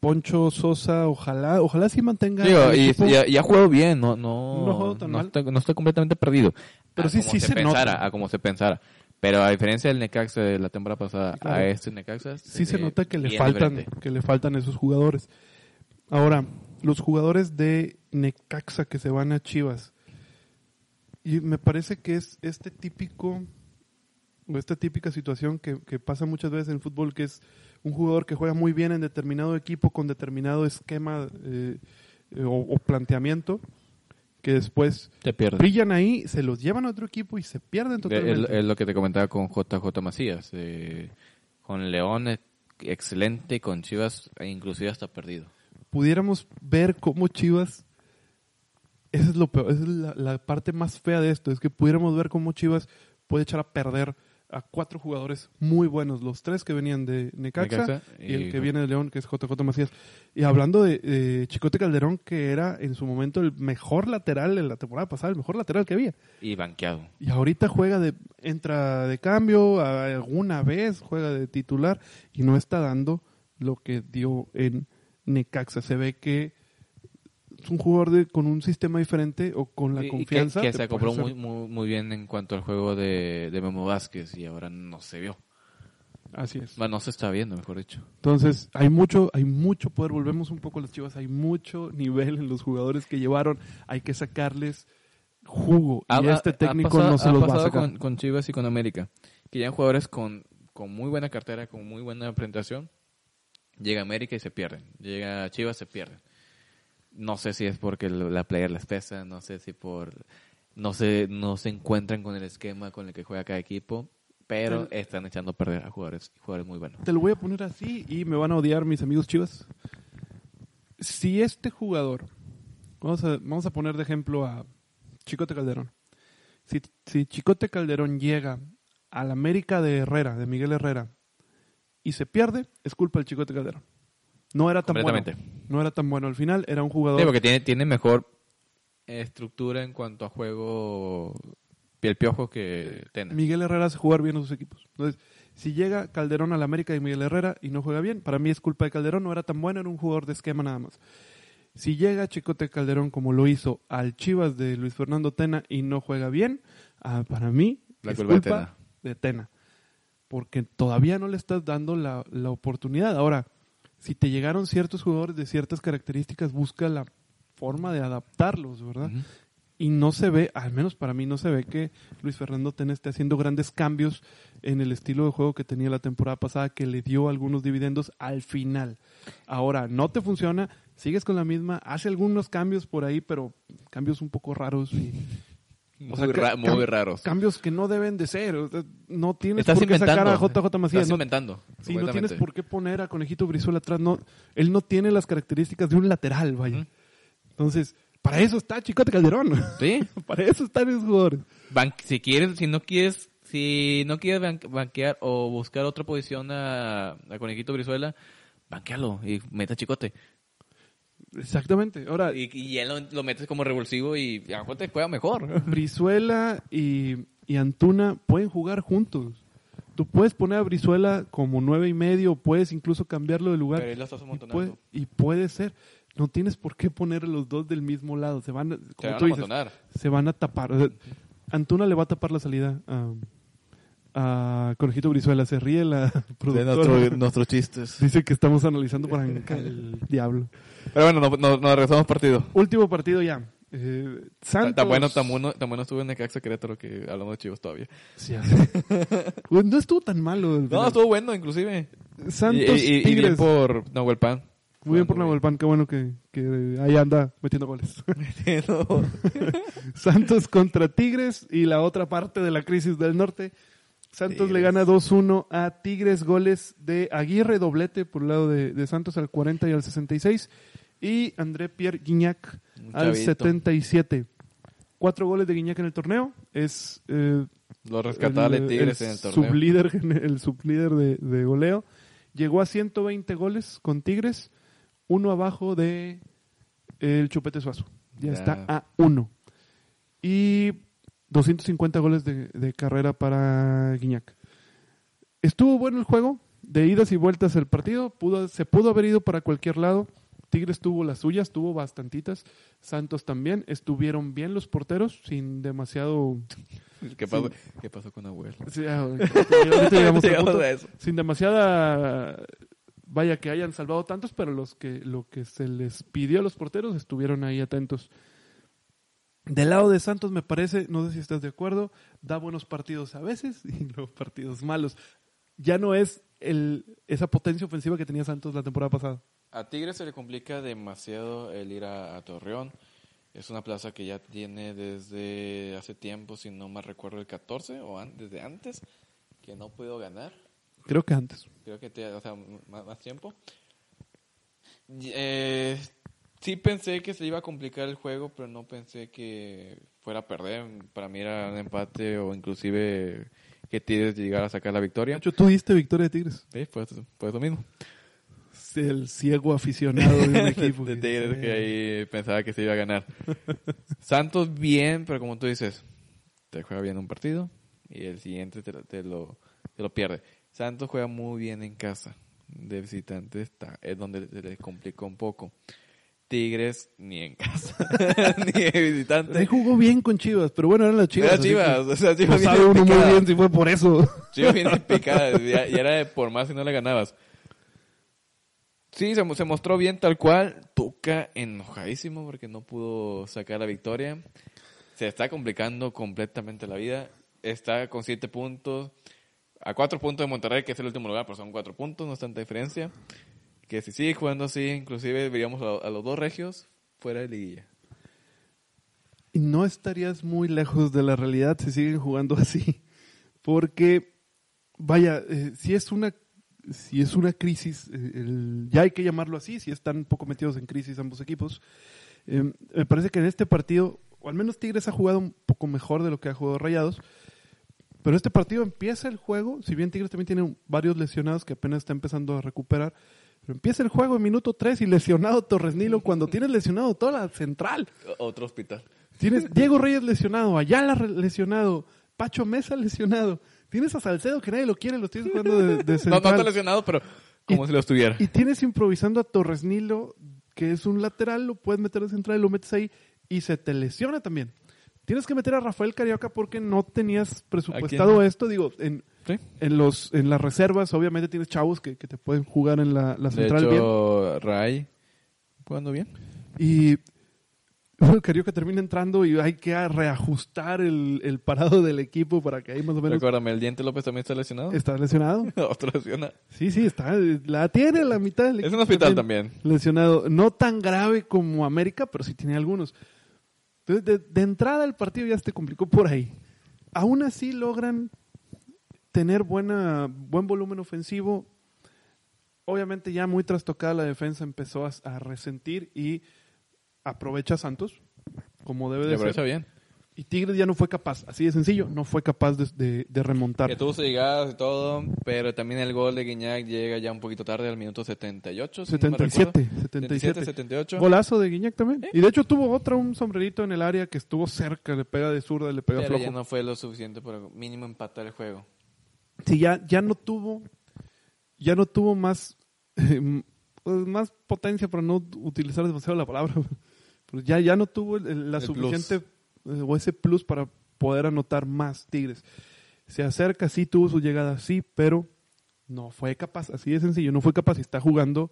Poncho Sosa, ojalá, ojalá sí mantenga Digo, y, y ha- y ha jugado bien, no, no, No mal. está, no está completamente perdido. Pero A sí- como sí se pensara, nota. a como se pensara. Pero a diferencia del Necaxa de la temporada pasada Sí, claro. a este Necaxa, sí se nota que le faltan diferente. que le faltan esos jugadores. Ahora, los jugadores de Necaxa que se van a Chivas. Y me parece que es este típico esta típica situación que, que pasa muchas veces en el fútbol que es un jugador que juega muy bien en determinado equipo con determinado esquema eh, o, o planteamiento, que después Te brillan ahí, se los llevan a otro equipo y se pierden totalmente. es lo que te comentaba con JJ Macías. eh, con León eh, excelente, con Chivas e inclusive hasta perdido. pudiéramos ver cómo Chivas, esa es, lo peor, esa es la, la parte más fea de esto, es que pudiéramos ver cómo Chivas puede echar a perder a cuatro jugadores muy buenos, los tres que venían de Necaxa, Necaxa y, el que viene de León, que es JJ Macías. Y hablando de eh, Chicote Calderón, que era en su momento el mejor lateral en la temporada pasada, el mejor lateral que había. Y banqueado. Y ahorita juega de, entra de cambio, alguna vez juega de titular y no está dando lo que dio en Necaxa. Se ve que es un jugador de, con un sistema diferente o con la Y- confianza. Que, se acopló muy, muy, muy bien en cuanto al juego de, de Memo Vázquez y ahora no se vio. Así es. Bueno, no se está viendo, mejor dicho. Entonces, hay mucho, hay mucho poder. Volvemos un poco a las chivas. Hay mucho nivel en los jugadores que llevaron. Hay que sacarles jugo. Ha- y este técnico pasado- no se los va a sacar. con, con Chivas y con América. Que llegan jugadores con, con muy buena cartera, con muy buena presentación. Llega América y se pierden. Llega Chivas, se pierden. No sé si es porque la player les pesa, no sé si por... No se, no se encuentran con el esquema con el que juega cada equipo, pero están echando a perder a jugadores, jugadores muy buenos. Te lo voy a poner así y me van a odiar mis amigos chivas. Si este jugador, vamos a, vamos a poner de ejemplo a Chicote Calderón. Si, si Chicote Calderón llega al América de Herrera, de Miguel Herrera, y se pierde, es culpa del Chicote Calderón. No era tan bueno. No era tan bueno. Al final era un jugador Sí, porque tiene, tiene mejor estructura en cuanto a juego piel piojo que Tena. Miguel Herrera hace jugar bien a sus equipos. Entonces, si llega Calderón al América y Miguel Herrera y no juega bien, para mí es culpa de Calderón, no era tan bueno, era un jugador de esquema nada más. Si llega Chicote Calderón como lo hizo al Chivas de Luis Fernando Tena y no juega bien, ah, para mí La es culpa de culpa de Tena. Porque todavía no le estás dando la, la oportunidad. Ahora, si te llegaron ciertos jugadores de ciertas características, busca la forma de adaptarlos, ¿verdad? Y no se ve, al menos para mí no se ve que Luis Fernando Tena esté haciendo grandes cambios en el estilo de juego que tenía la temporada pasada que le dio algunos dividendos al final. Ahora, no te funciona, sigues con la misma, hace algunos cambios por ahí, pero cambios un poco raros y Muy, o sea, ra- ca- muy cam- raros. cambios que no deben de ser. o sea, no tienes Estás por qué sacar inventando. a JJ Macías. Estás no- inventando. Sí, no tienes por qué poner a Conejito Brizuela atrás. No, él no tiene las características de un lateral, vaya. Entonces, para eso está Chicote Calderón. Sí. para eso están esos jugadores. Ban- si quieres, si no quieres, si no quieres ban- banquear o buscar otra posición a, a Conejito Brizuela, banquealo y meta chicote. Exactamente. Ahora, Y, y ya lo, lo metes como revulsivo y a lo mejor te juega mejor. Brizuela y, y Antuna pueden jugar juntos. Tú puedes poner a Brizuela como nueve y medio, puedes incluso cambiarlo de lugar. Pero ahí lo estás y, puede, y puede ser. No tienes por qué poner a los dos del mismo lado. Se van, como van tú a dices, se van a tapar. O sea, Antuna le va a tapar la salida a, a Conejito Brizuela. Se ríe la productora. nuestros chistes. Dice que estamos analizando para el diablo. Pero bueno, nos no, no regresamos partido. Último partido ya. Eh, Santos. Tan bueno, tan bueno, tan bueno estuvo en Necaxa Querétaro que hablamos de chivos todavía. Sí, no estuvo tan malo. No, estuvo bueno inclusive. Santos y, y- y Tigres. bien por Nahuel Pan. Muy bien por Nahuelpan, qué bueno que, que ahí anda metiendo goles. Santos contra Tigres y la otra parte de la crisis del norte. Santos le gana 2-1 a Tigres, goles de Aguirre, doblete por el lado de, de Santos al 40 y al 66. Y André Pierre Guignac Un al chavito. 77. Cuatro goles de Guignac en el torneo. Es eh, Los rescatables el- Tigres el en el torneo. Sublíder, el sublíder de, de goleo. Llegó a 120 goles con Tigres, uno abajo de el Chupete Suazo. Ya, Ya. está a uno. Y 250 goles de, de carrera para Guiñac. Estuvo bueno el juego, de idas y vueltas el partido, pudo, se pudo haber ido para cualquier lado. Tigres tuvo las suyas, tuvo bastantitas. Santos también. Estuvieron bien los porteros, sin demasiado ¿Qué pasó, ¿Qué pasó con Nahuel? Sí, ah, llegamos Llegamos a eso. Sin demasiada vaya que hayan salvado tantos, pero los que lo que se les pidió a los porteros estuvieron ahí atentos. Del lado de Santos me parece, no sé si estás de acuerdo, da buenos partidos a veces y luego partidos malos. Ya no es el, esa potencia ofensiva que tenía Santos la temporada pasada. A Tigres se le complica demasiado el ir a, a Torreón. Es una plaza que ya tiene desde hace tiempo, si no me recuerdo, el 14 o an- desde antes, que no puedo ganar. Creo que antes. Creo que te, o sea, más, más tiempo. Eh, sí pensé que se iba a complicar el juego, pero no pensé que fuera a perder. Para mí era un empate o inclusive que Tigres llegara a sacar la De victoria. hecho, tú diste victoria de Tigres. Sí, pues, pues lo mismo. El ciego aficionado de un equipo. de que- Tigres que ahí pensaba que se iba a ganar. Santos bien, pero como tú dices, te juega bien un partido y el siguiente te, lo- te lo, te lo pierde. Santos juega muy bien en casa. De visitante está, es donde se le complicó un poco. Tigres ni en casa, ni de visitante. jugó bien con Chivas, pero bueno, eran las Chivas. Era Chivas, que o sea, no Chivas sabe viene uno muy picada. bien si fue por eso. Chivas viene picada, ya era de por más si no le ganabas. Sí, se, se mostró bien tal cual. Tuca enojadísimo porque no pudo sacar la victoria. Se está complicando completamente la vida. Está con siete puntos. A cuatro puntos de Monterrey, que es el último lugar, pero son cuatro puntos, no es tanta diferencia. Que si sigue jugando así, inclusive veríamos a, a los dos regios fuera de liguilla. Y no estarías muy lejos de la realidad si siguen jugando así. Porque, vaya, eh, si es una si es una crisis, eh, el- ya hay que llamarlo así, si están un poco metidos en crisis ambos equipos. Eh, me parece que en este partido, o al menos Tigres ha jugado un poco mejor de lo que ha jugado Rayados, pero este partido empieza el juego, si bien Tigres también tiene varios lesionados que apenas está empezando a recuperar, pero empieza el juego en minuto 3 y lesionado Torres Nilo cuando tienes lesionado toda la central. Otro hospital. Tienes Diego Reyes lesionado, Ayala lesionado, Pacho Mesa lesionado. Tienes a Salcedo que nadie lo quiere, lo tienes jugando de, de No, no central. está lesionado, pero como si lo estuviera. y tienes improvisando a Torres Nilo, que es un lateral, lo puedes meter de central y lo metes ahí y se te lesiona también. Tienes que meter a Rafael Carioca porque no tenías presupuestado esto. Digo, en, Sí. en los en las reservas, obviamente tienes chavos que, que te pueden jugar en la, la De central bien. hecho, Ray jugando bien. Y bueno, Carioca termina entrando y hay que reajustar el, el parado del equipo para que ahí más o menos Recuérdame, ¿el Diente López también está lesionado? está lesionado. Otro lesionado. Sí, sí, está. La tiene la mitad del Es equipo un hospital también. Lesionado. No tan grave como América, pero sí tiene algunos. Entonces, de, de entrada el partido ya se te complicó por ahí. Aún así logran tener buena, buen volumen ofensivo. Obviamente ya muy trastocada la defensa empezó a, a resentir y aprovecha a Santos como debe Le de aprovecha ser. bien. Y Tigres ya no fue capaz, así de sencillo, no fue capaz de, de- de remontar. Que tuvo sus llegadas y todo, pero también el gol de Guiñac llega ya un poquito tarde, al minuto 78. si no me 77, recuerdo. 77. 78. Golazo de Guiñac también. Y de hecho tuvo otra, un sombrerito en el área que estuvo cerca, le pega de zurda, le pega Pero flojo. ya no fue lo suficiente para mínimo empatar el juego. Sí, ya, ya no tuvo, ya no tuvo más, pues, más potencia para no utilizar demasiado la palabra. Pero ya, ya no tuvo el- el- la El suficiente eh, o ese plus para poder anotar más Tigres. Se acerca, sí tuvo su llegada, sí, pero no fue capaz, así de sencillo, no fue capaz y está jugando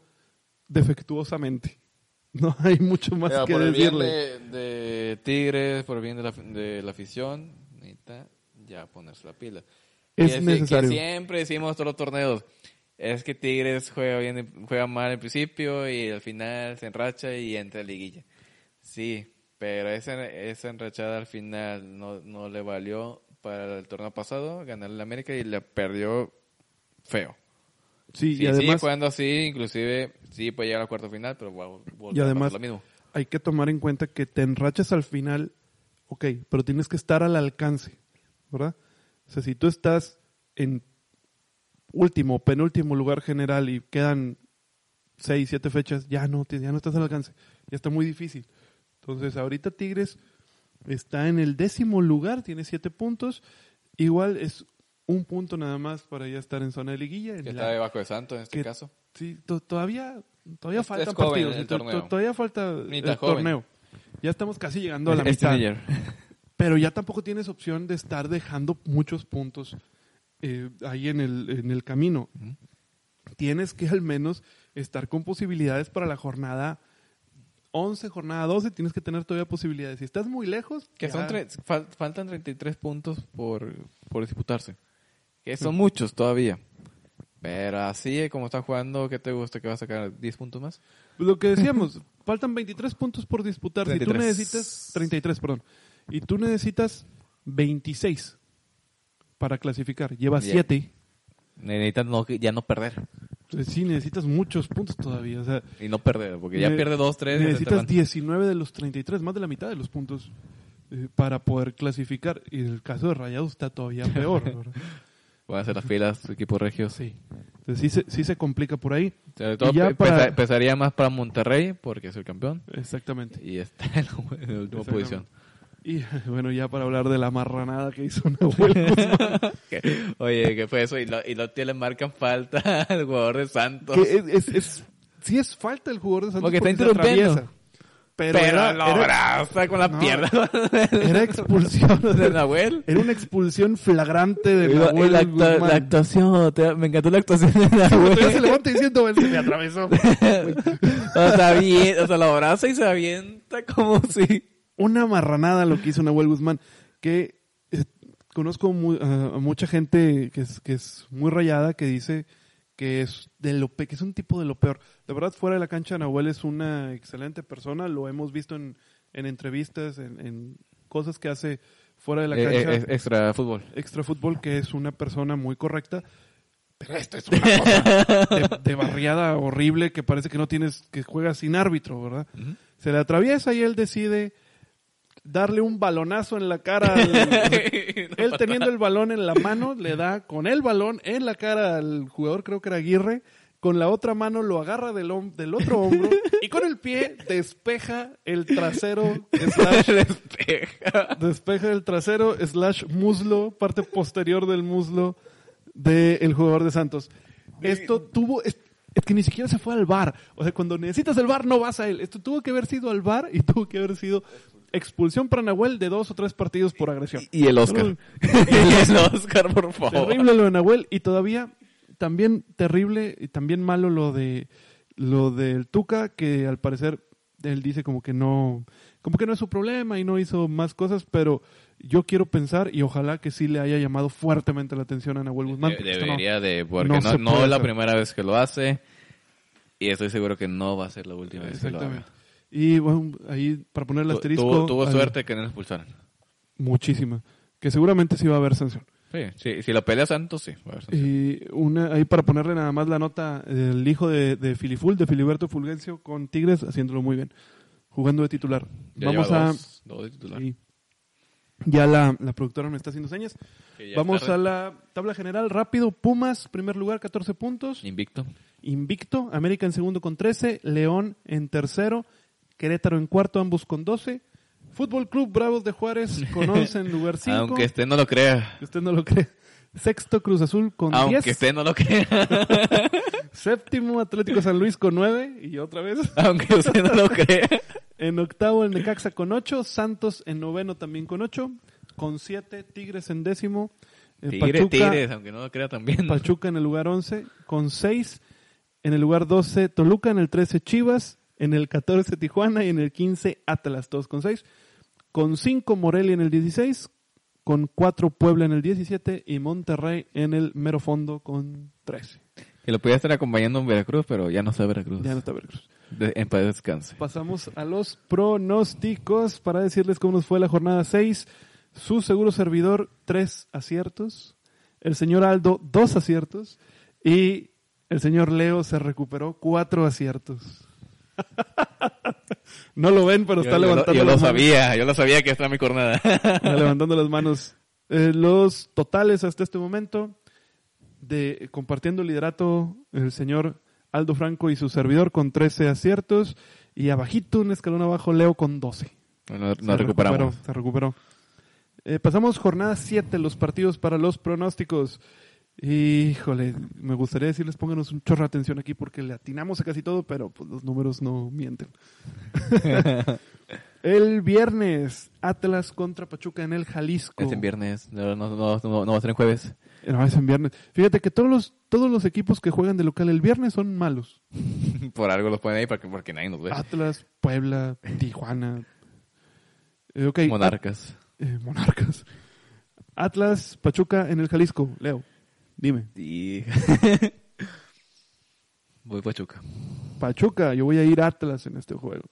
defectuosamente. No hay mucho más que por el bien decirle. de, de Tigres, por el bien de la, de la afición, necesita ya ponerse la pila. Es Que- necesario. Que siempre decimos todos los torneos, es que Tigres juega bien, juega mal al principio y al final se enracha y entra a liguilla. Sí, pero esa, esa enrachada al final no, no le valió para el torneo pasado, ganarle la América y la perdió feo. Sí, Sí, y además jugando así, inclusive sí puede llegar a la cuarta final, pero wow, Y además- lo mismo. hay que tomar en cuenta que te enrachas al final, ok, pero tienes que estar al alcance, ¿verdad? O sea, si tú estás en último, penúltimo lugar general y quedan seis, siete fechas, ya no, ya no estás al alcance, ya está muy difícil. Entonces, ahorita Tigres está en el décimo lugar, tiene siete puntos, igual es un punto nada más para ya estar en zona de liguilla. en Que la- está debajo de Santos en este que- caso. Sí, to- todavía, todavía Es- faltan partidos. el todavía falta el joven. torneo. Ya estamos casi llegando a la Este mitad. Pero ya tampoco tienes opción de estar dejando muchos puntos eh, ahí en el, en el camino. Tienes que al menos estar con posibilidades para la jornada 11, jornada 12. Tienes que tener todavía posibilidades. Si estás muy lejos, Que ya- son tre- fal- faltan 33 puntos por, por disputarse. Que son muchos todavía. Pero así como está jugando, ¿qué te gusta? ¿Que va a sacar 10 puntos más? Lo que decíamos, faltan 23 puntos por disputar. Si tú 33. necesitas, 33, perdón. Y tú necesitas 26 para clasificar. Llevas Bien. 7. Necesitas no, ya no perder. Sí, necesitas muchos puntos todavía. O sea, Y no perder, porque ya pierde 2, 3. necesitas 19 de los 33, más de la mitad de los puntos eh, para poder clasificar. Y el caso de Rayados está todavía peor. Van a hacer las filas, equipos regios. sí. Entonces, sí se, sí se complica por ahí. Sobre todo Y ya para- pesa- pesaría más para Monterrey, porque es el campeón. Exactamente. Y está en la, en la última posición. Y bueno, ya para hablar de la marranada que hizo Nahuel Guzmán. Oye, ¿qué fue eso? Y lo, y lo le marcan falta al jugador de Santos. es, es, es- sí es falta el jugador de Santos Porque está interrumpiendo. Pero, Pero, era, lo abraza con la No. pierna era expulsión. de Nahuel. Era una expulsión flagrante de y Nahuel la actuación, te- me encantó la actuación de Todavía se Nahuel. levanta diciendo, él se me atravesó. o, sea, bien, o sea, lo abraza y se avienta como si... Una marranada lo que hizo Nahuel Guzmán, que eh, conozco a a mucha gente que es, que es muy rayada, que dice que es de lo pe- que es un tipo de lo peor. De verdad, fuera de la cancha, Nahuel es una excelente persona, lo hemos visto en, en entrevistas, en, en cosas que hace fuera de la Eh, cancha. eh, extra fútbol. extra fútbol que es una persona muy correcta. Pero esto es una cosa de, de barriada horrible que parece que no tienes, que juegas sin árbitro, ¿verdad? Se le atraviesa y él decide darle un balonazo en la cara. al- él teniendo el balón en la mano, le da con el balón en la cara al jugador, creo que era Aguirre. Con la otra mano lo agarra del, del otro hombro y con el pie despeja el trasero slash Despeja. despeja el trasero slash muslo, parte posterior del muslo del jugador de Santos. Esto tuvo, es, es que ni siquiera se fue al bar. O sea, cuando necesitas el bar no vas a él. Esto tuvo que haber sido al bar y tuvo que haber sido expulsión para Nahuel de dos o tres partidos por agresión. Y el Oscar. y el Oscar, por favor. Terrible lo de Nahuel y todavía también terrible y también malo lo de lo del Tuca que al parecer él dice como que no como que no es su problema y no hizo más cosas, pero yo quiero pensar y ojalá que sí le haya llamado fuertemente la atención a Nahuel Guzmán. De- no- debería de, porque no no, es la primera vez que lo hace. Y estoy seguro que no va a ser la última vez que lo haga. Y bueno, ahí para poner el asterisco Tuvo, suerte que no lo expulsaran. muchísima, que seguramente sí va a haber sanción. Sí, sí, si lo pelea Santos, sí. va a haber sanción. Y una, ahí para ponerle nada más la nota del hijo de, de Filiful, de Filiberto Fulgencio, con Tigres, haciéndolo muy bien, jugando de titular. Ya Vamos lleva a... dos- dos de titular. sí. Ya la, la productora me está haciendo señas. Vamos a la tabla general, rápido. Pumas, primer lugar, 14 puntos. Invicto. Invicto. América en segundo con 13. León en tercero. Querétaro en cuarto, ambos con 12. Fútbol Club Bravos de Juárez con 11 en lugar 5. Aunque usted no lo crea. Usted no lo cree. Sexto Cruz Azul con Aunque 10. usted no lo crea. Séptimo Atlético San Luis con 9. Y otra vez. Aunque usted no lo crea. En octavo el Necaxa con 8. Santos en noveno también con 8. Con 7 Tigres en décimo. Eh, Tigre, Pachuca, Tigres, aunque no lo crea también. Pachuca en el lugar 11. Con 6. En el lugar 12 Toluca. En el 13 Chivas. En el 14 Tijuana. Y en el 15 Atlas. Todos con 6. Con 5 Morelia en el 16. Con 4 Puebla en el 17. Y Monterrey en el mero fondo con 13. Que lo podía estar acompañando en Veracruz, pero ya no está Veracruz. Ya no está Veracruz. De- en paz descanse. Pasamos a los pronósticos para decirles cómo nos fue la jornada 6. Su seguro servidor, tres aciertos. El señor Aldo, dos aciertos. Y el señor Leo se recuperó cuatro aciertos. no lo ven, pero está yo, yo lo- levantando yo lo manos. sabía, yo lo sabía que era mi jornada. Está levantando las manos. Eh, los totales hasta este momento, de compartiendo el liderato, el señor Aldo Franco y su servidor con 13 aciertos. Y abajito, un escalón abajo, Leo con 12. Bueno, Se nos recuperamos. recuperó, se recuperó. Eh, pasamos jornada 7, los partidos para los pronósticos. Híjole, me gustaría decirles pónganos un chorro de atención aquí porque le atinamos a casi todo, pero pues, los números no mienten. el viernes, Atlas contra Pachuca en el Jalisco. Es en viernes, no, no, no, no- va a ser en jueves. No, es en viernes. Fíjate que todos los, todos los equipos que juegan de local el viernes son malos. Por algo los ponen ahí porque, porque nadie nos ve. Atlas, Puebla, Tijuana. Eh, ok, Monarcas. Eh, monarcas. Atlas, Pachuca en el Jalisco. Leo, dime. Y... Voy Pachuca. Pachuca, yo voy a ir Atlas en este juego.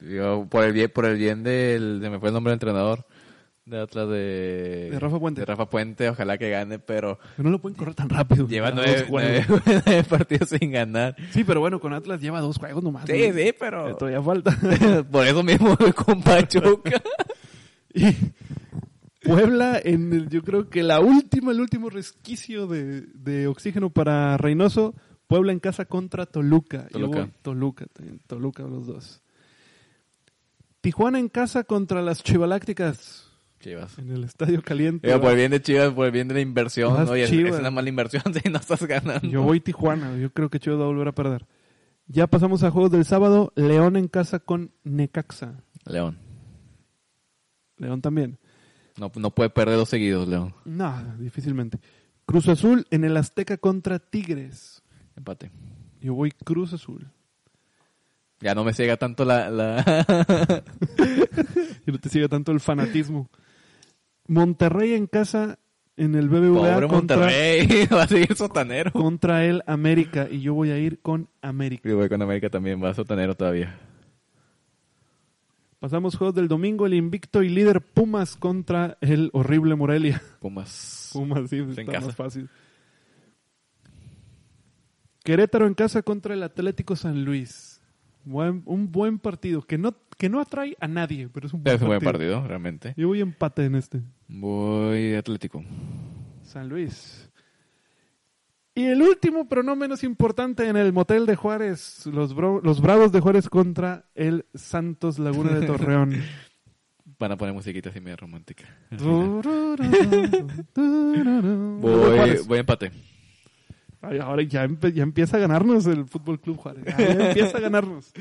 Yo, por el bien, por el bien del, se me fue el nombre del entrenador de Atlas de, De Rafa Puente. de Rafa Puente, ojalá que gane, pero Pero no lo pueden correr tan rápido. lleva nueve, juegos. nueve- nueve partidos sin ganar. Sí, pero bueno, con Atlas lleva dos juegos nomás. Sí, sí, pero Todavía falta. por eso mismo voy con Pachuca. y Puebla, en el- yo creo que la última, el último resquicio de, de oxígeno para Reynoso. Puebla en casa contra Toluca. Toluca. voy Toluca, los dos. Tijuana en casa contra las Chivalácticas Chivas. en el Estadio Caliente. Por el bien de Chivas, por el bien de la inversión. Oye, Chivas. es una mala inversión si no estás ganando. Yo voy Tijuana, yo creo que Chivas va a volver a perder. Ya pasamos a juegos del sábado. León en casa con Necaxa. León. León también. No, no puede perder dos seguidos, León. No, difícilmente. Cruz Azul en el Azteca contra Tigres. Empate. Yo voy Cruz Azul. Ya no me ciega tanto la... la... No te sigue tanto el fanatismo. Monterrey en casa en el BBVA Pobre contra, Monterrey. Va a seguir sotanero. contra el América. Y yo voy a ir con América. Y voy con América también, va a sotanero todavía. Pasamos juegos del domingo. El invicto y líder Pumas contra el horrible Morelia. Pumas. Pumas, sí, En casa. más fácil. Querétaro en casa contra el Atlético San Luis. Buen- un buen partido que no, que no atrae a nadie, pero es un buen, Es un buen partido. partido, realmente. Yo voy empate en este. Voy Atlético. San Luis. Y el último, pero no menos importante, en el motel de Juárez, los, bro- los Bravos de Juárez contra el Santos Laguna de Torreón. Van a poner musiquita así medio romántica. Voy Voy, voy empate. Ay, ahora ya, empe- ya empieza a ganarnos el Fútbol Club Juárez. Ya, ya empieza a ganarnos.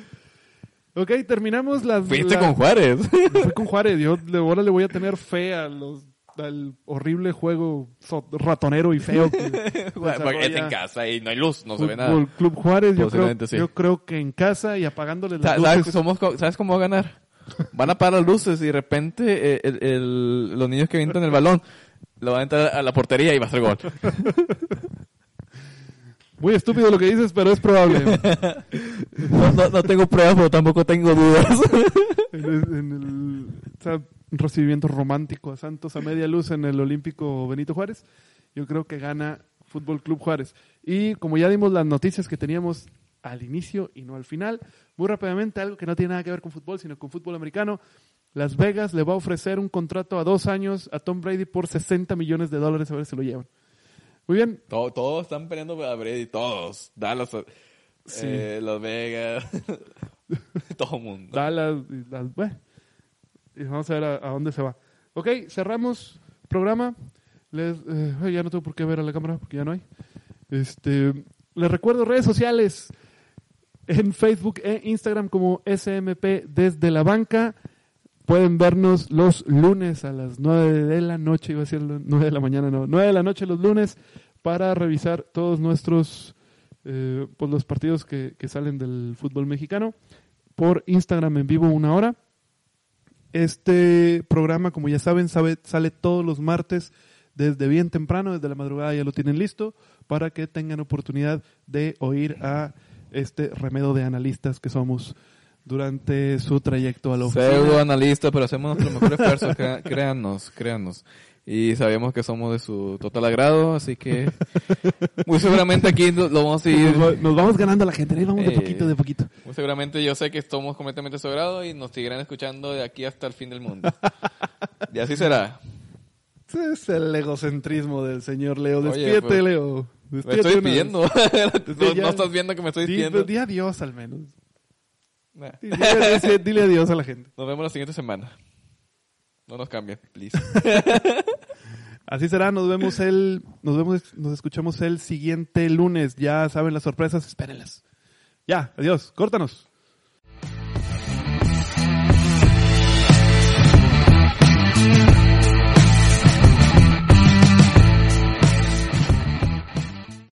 Ok, terminamos las. Fuiste la- con Juárez. Fui con Juárez. Yo ahora le voy a tener fe a los, al horrible juego so- ratonero y feo. que Porque es en casa y no hay luz, no se ve nada. Club Juárez. Yo creo, Posiblemente sí. yo creo que en casa y apagándole las Sa- ¿Sabes, luces. somos ¿Sabes cómo va a ganar? Van a apagar las luces y de repente eh, el- el- los niños que avientan el balón lo van a entrar a la portería y va a ser gol. Muy estúpido lo que dices, pero es probable. No, no- no tengo pruebas, pero tampoco tengo dudas. en el, en el- o sea, recibimiento romántico a Santos a media luz en el Olímpico Benito Juárez. Yo creo que gana Fútbol Club Juárez. Y como ya dimos las noticias que teníamos al inicio y no al final, muy rápidamente algo que no tiene nada que ver con fútbol, sino con fútbol americano. Las Vegas le va a ofrecer un contrato a dos años a Tom Brady por 60 millones de dólares a ver si lo llevan. Muy bien, Todo- todos están peleando a Brady, todos. Dallas, Sí. eh, Las Vegas, todo el mundo. Dallas, las- bueno, y vamos a ver a, dónde se va. Ok, cerramos programa. Les, eh, ya no tengo por qué ver a la cámara porque ya no hay. Este, les recuerdo redes sociales en Facebook e Instagram como SMP desde la banca. Pueden vernos los lunes a las 9 de la noche, iba a decir 9 de la mañana, no, 9 de la noche los lunes para revisar todos nuestros, eh, pues los partidos que salen del fútbol mexicano por Instagram en vivo una hora. Este programa, como ya saben, sabe- sale todos los martes desde bien temprano, desde la madrugada ya lo tienen listo, para que tengan oportunidad de oír a este remedio de analistas que somos durante su trayecto a la oficina. Pseudo analista, pero hacemos nuestro mejor esfuerzo, créannos, créannos. Y sabemos que somos de su total agrado, así que muy seguramente aquí lo lo vamos a Nos, seguir. va- nos vamos ganando a la gente, ahí vamos de Eh. poquito, de poquito. Muy seguramente yo sé que estamos completamente de su agrado y nos seguirán escuchando de aquí hasta el fin del mundo. Y así será. Es el egocentrismo del señor Leo. Oye, Despídete, pues, Leo. Me Despídete estoy despidiendo. no, ya- no estás viendo que me estoy Di, despidiendo. di adiós al menos. Nah. Dile, dile- dile adiós a la gente. Nos vemos la siguiente semana. No nos cambien, please. Así será, nos vemos el, nos vemos, nos escuchamos el siguiente lunes. Ya saben las sorpresas, espérenlas. Ya, adiós, córtanos.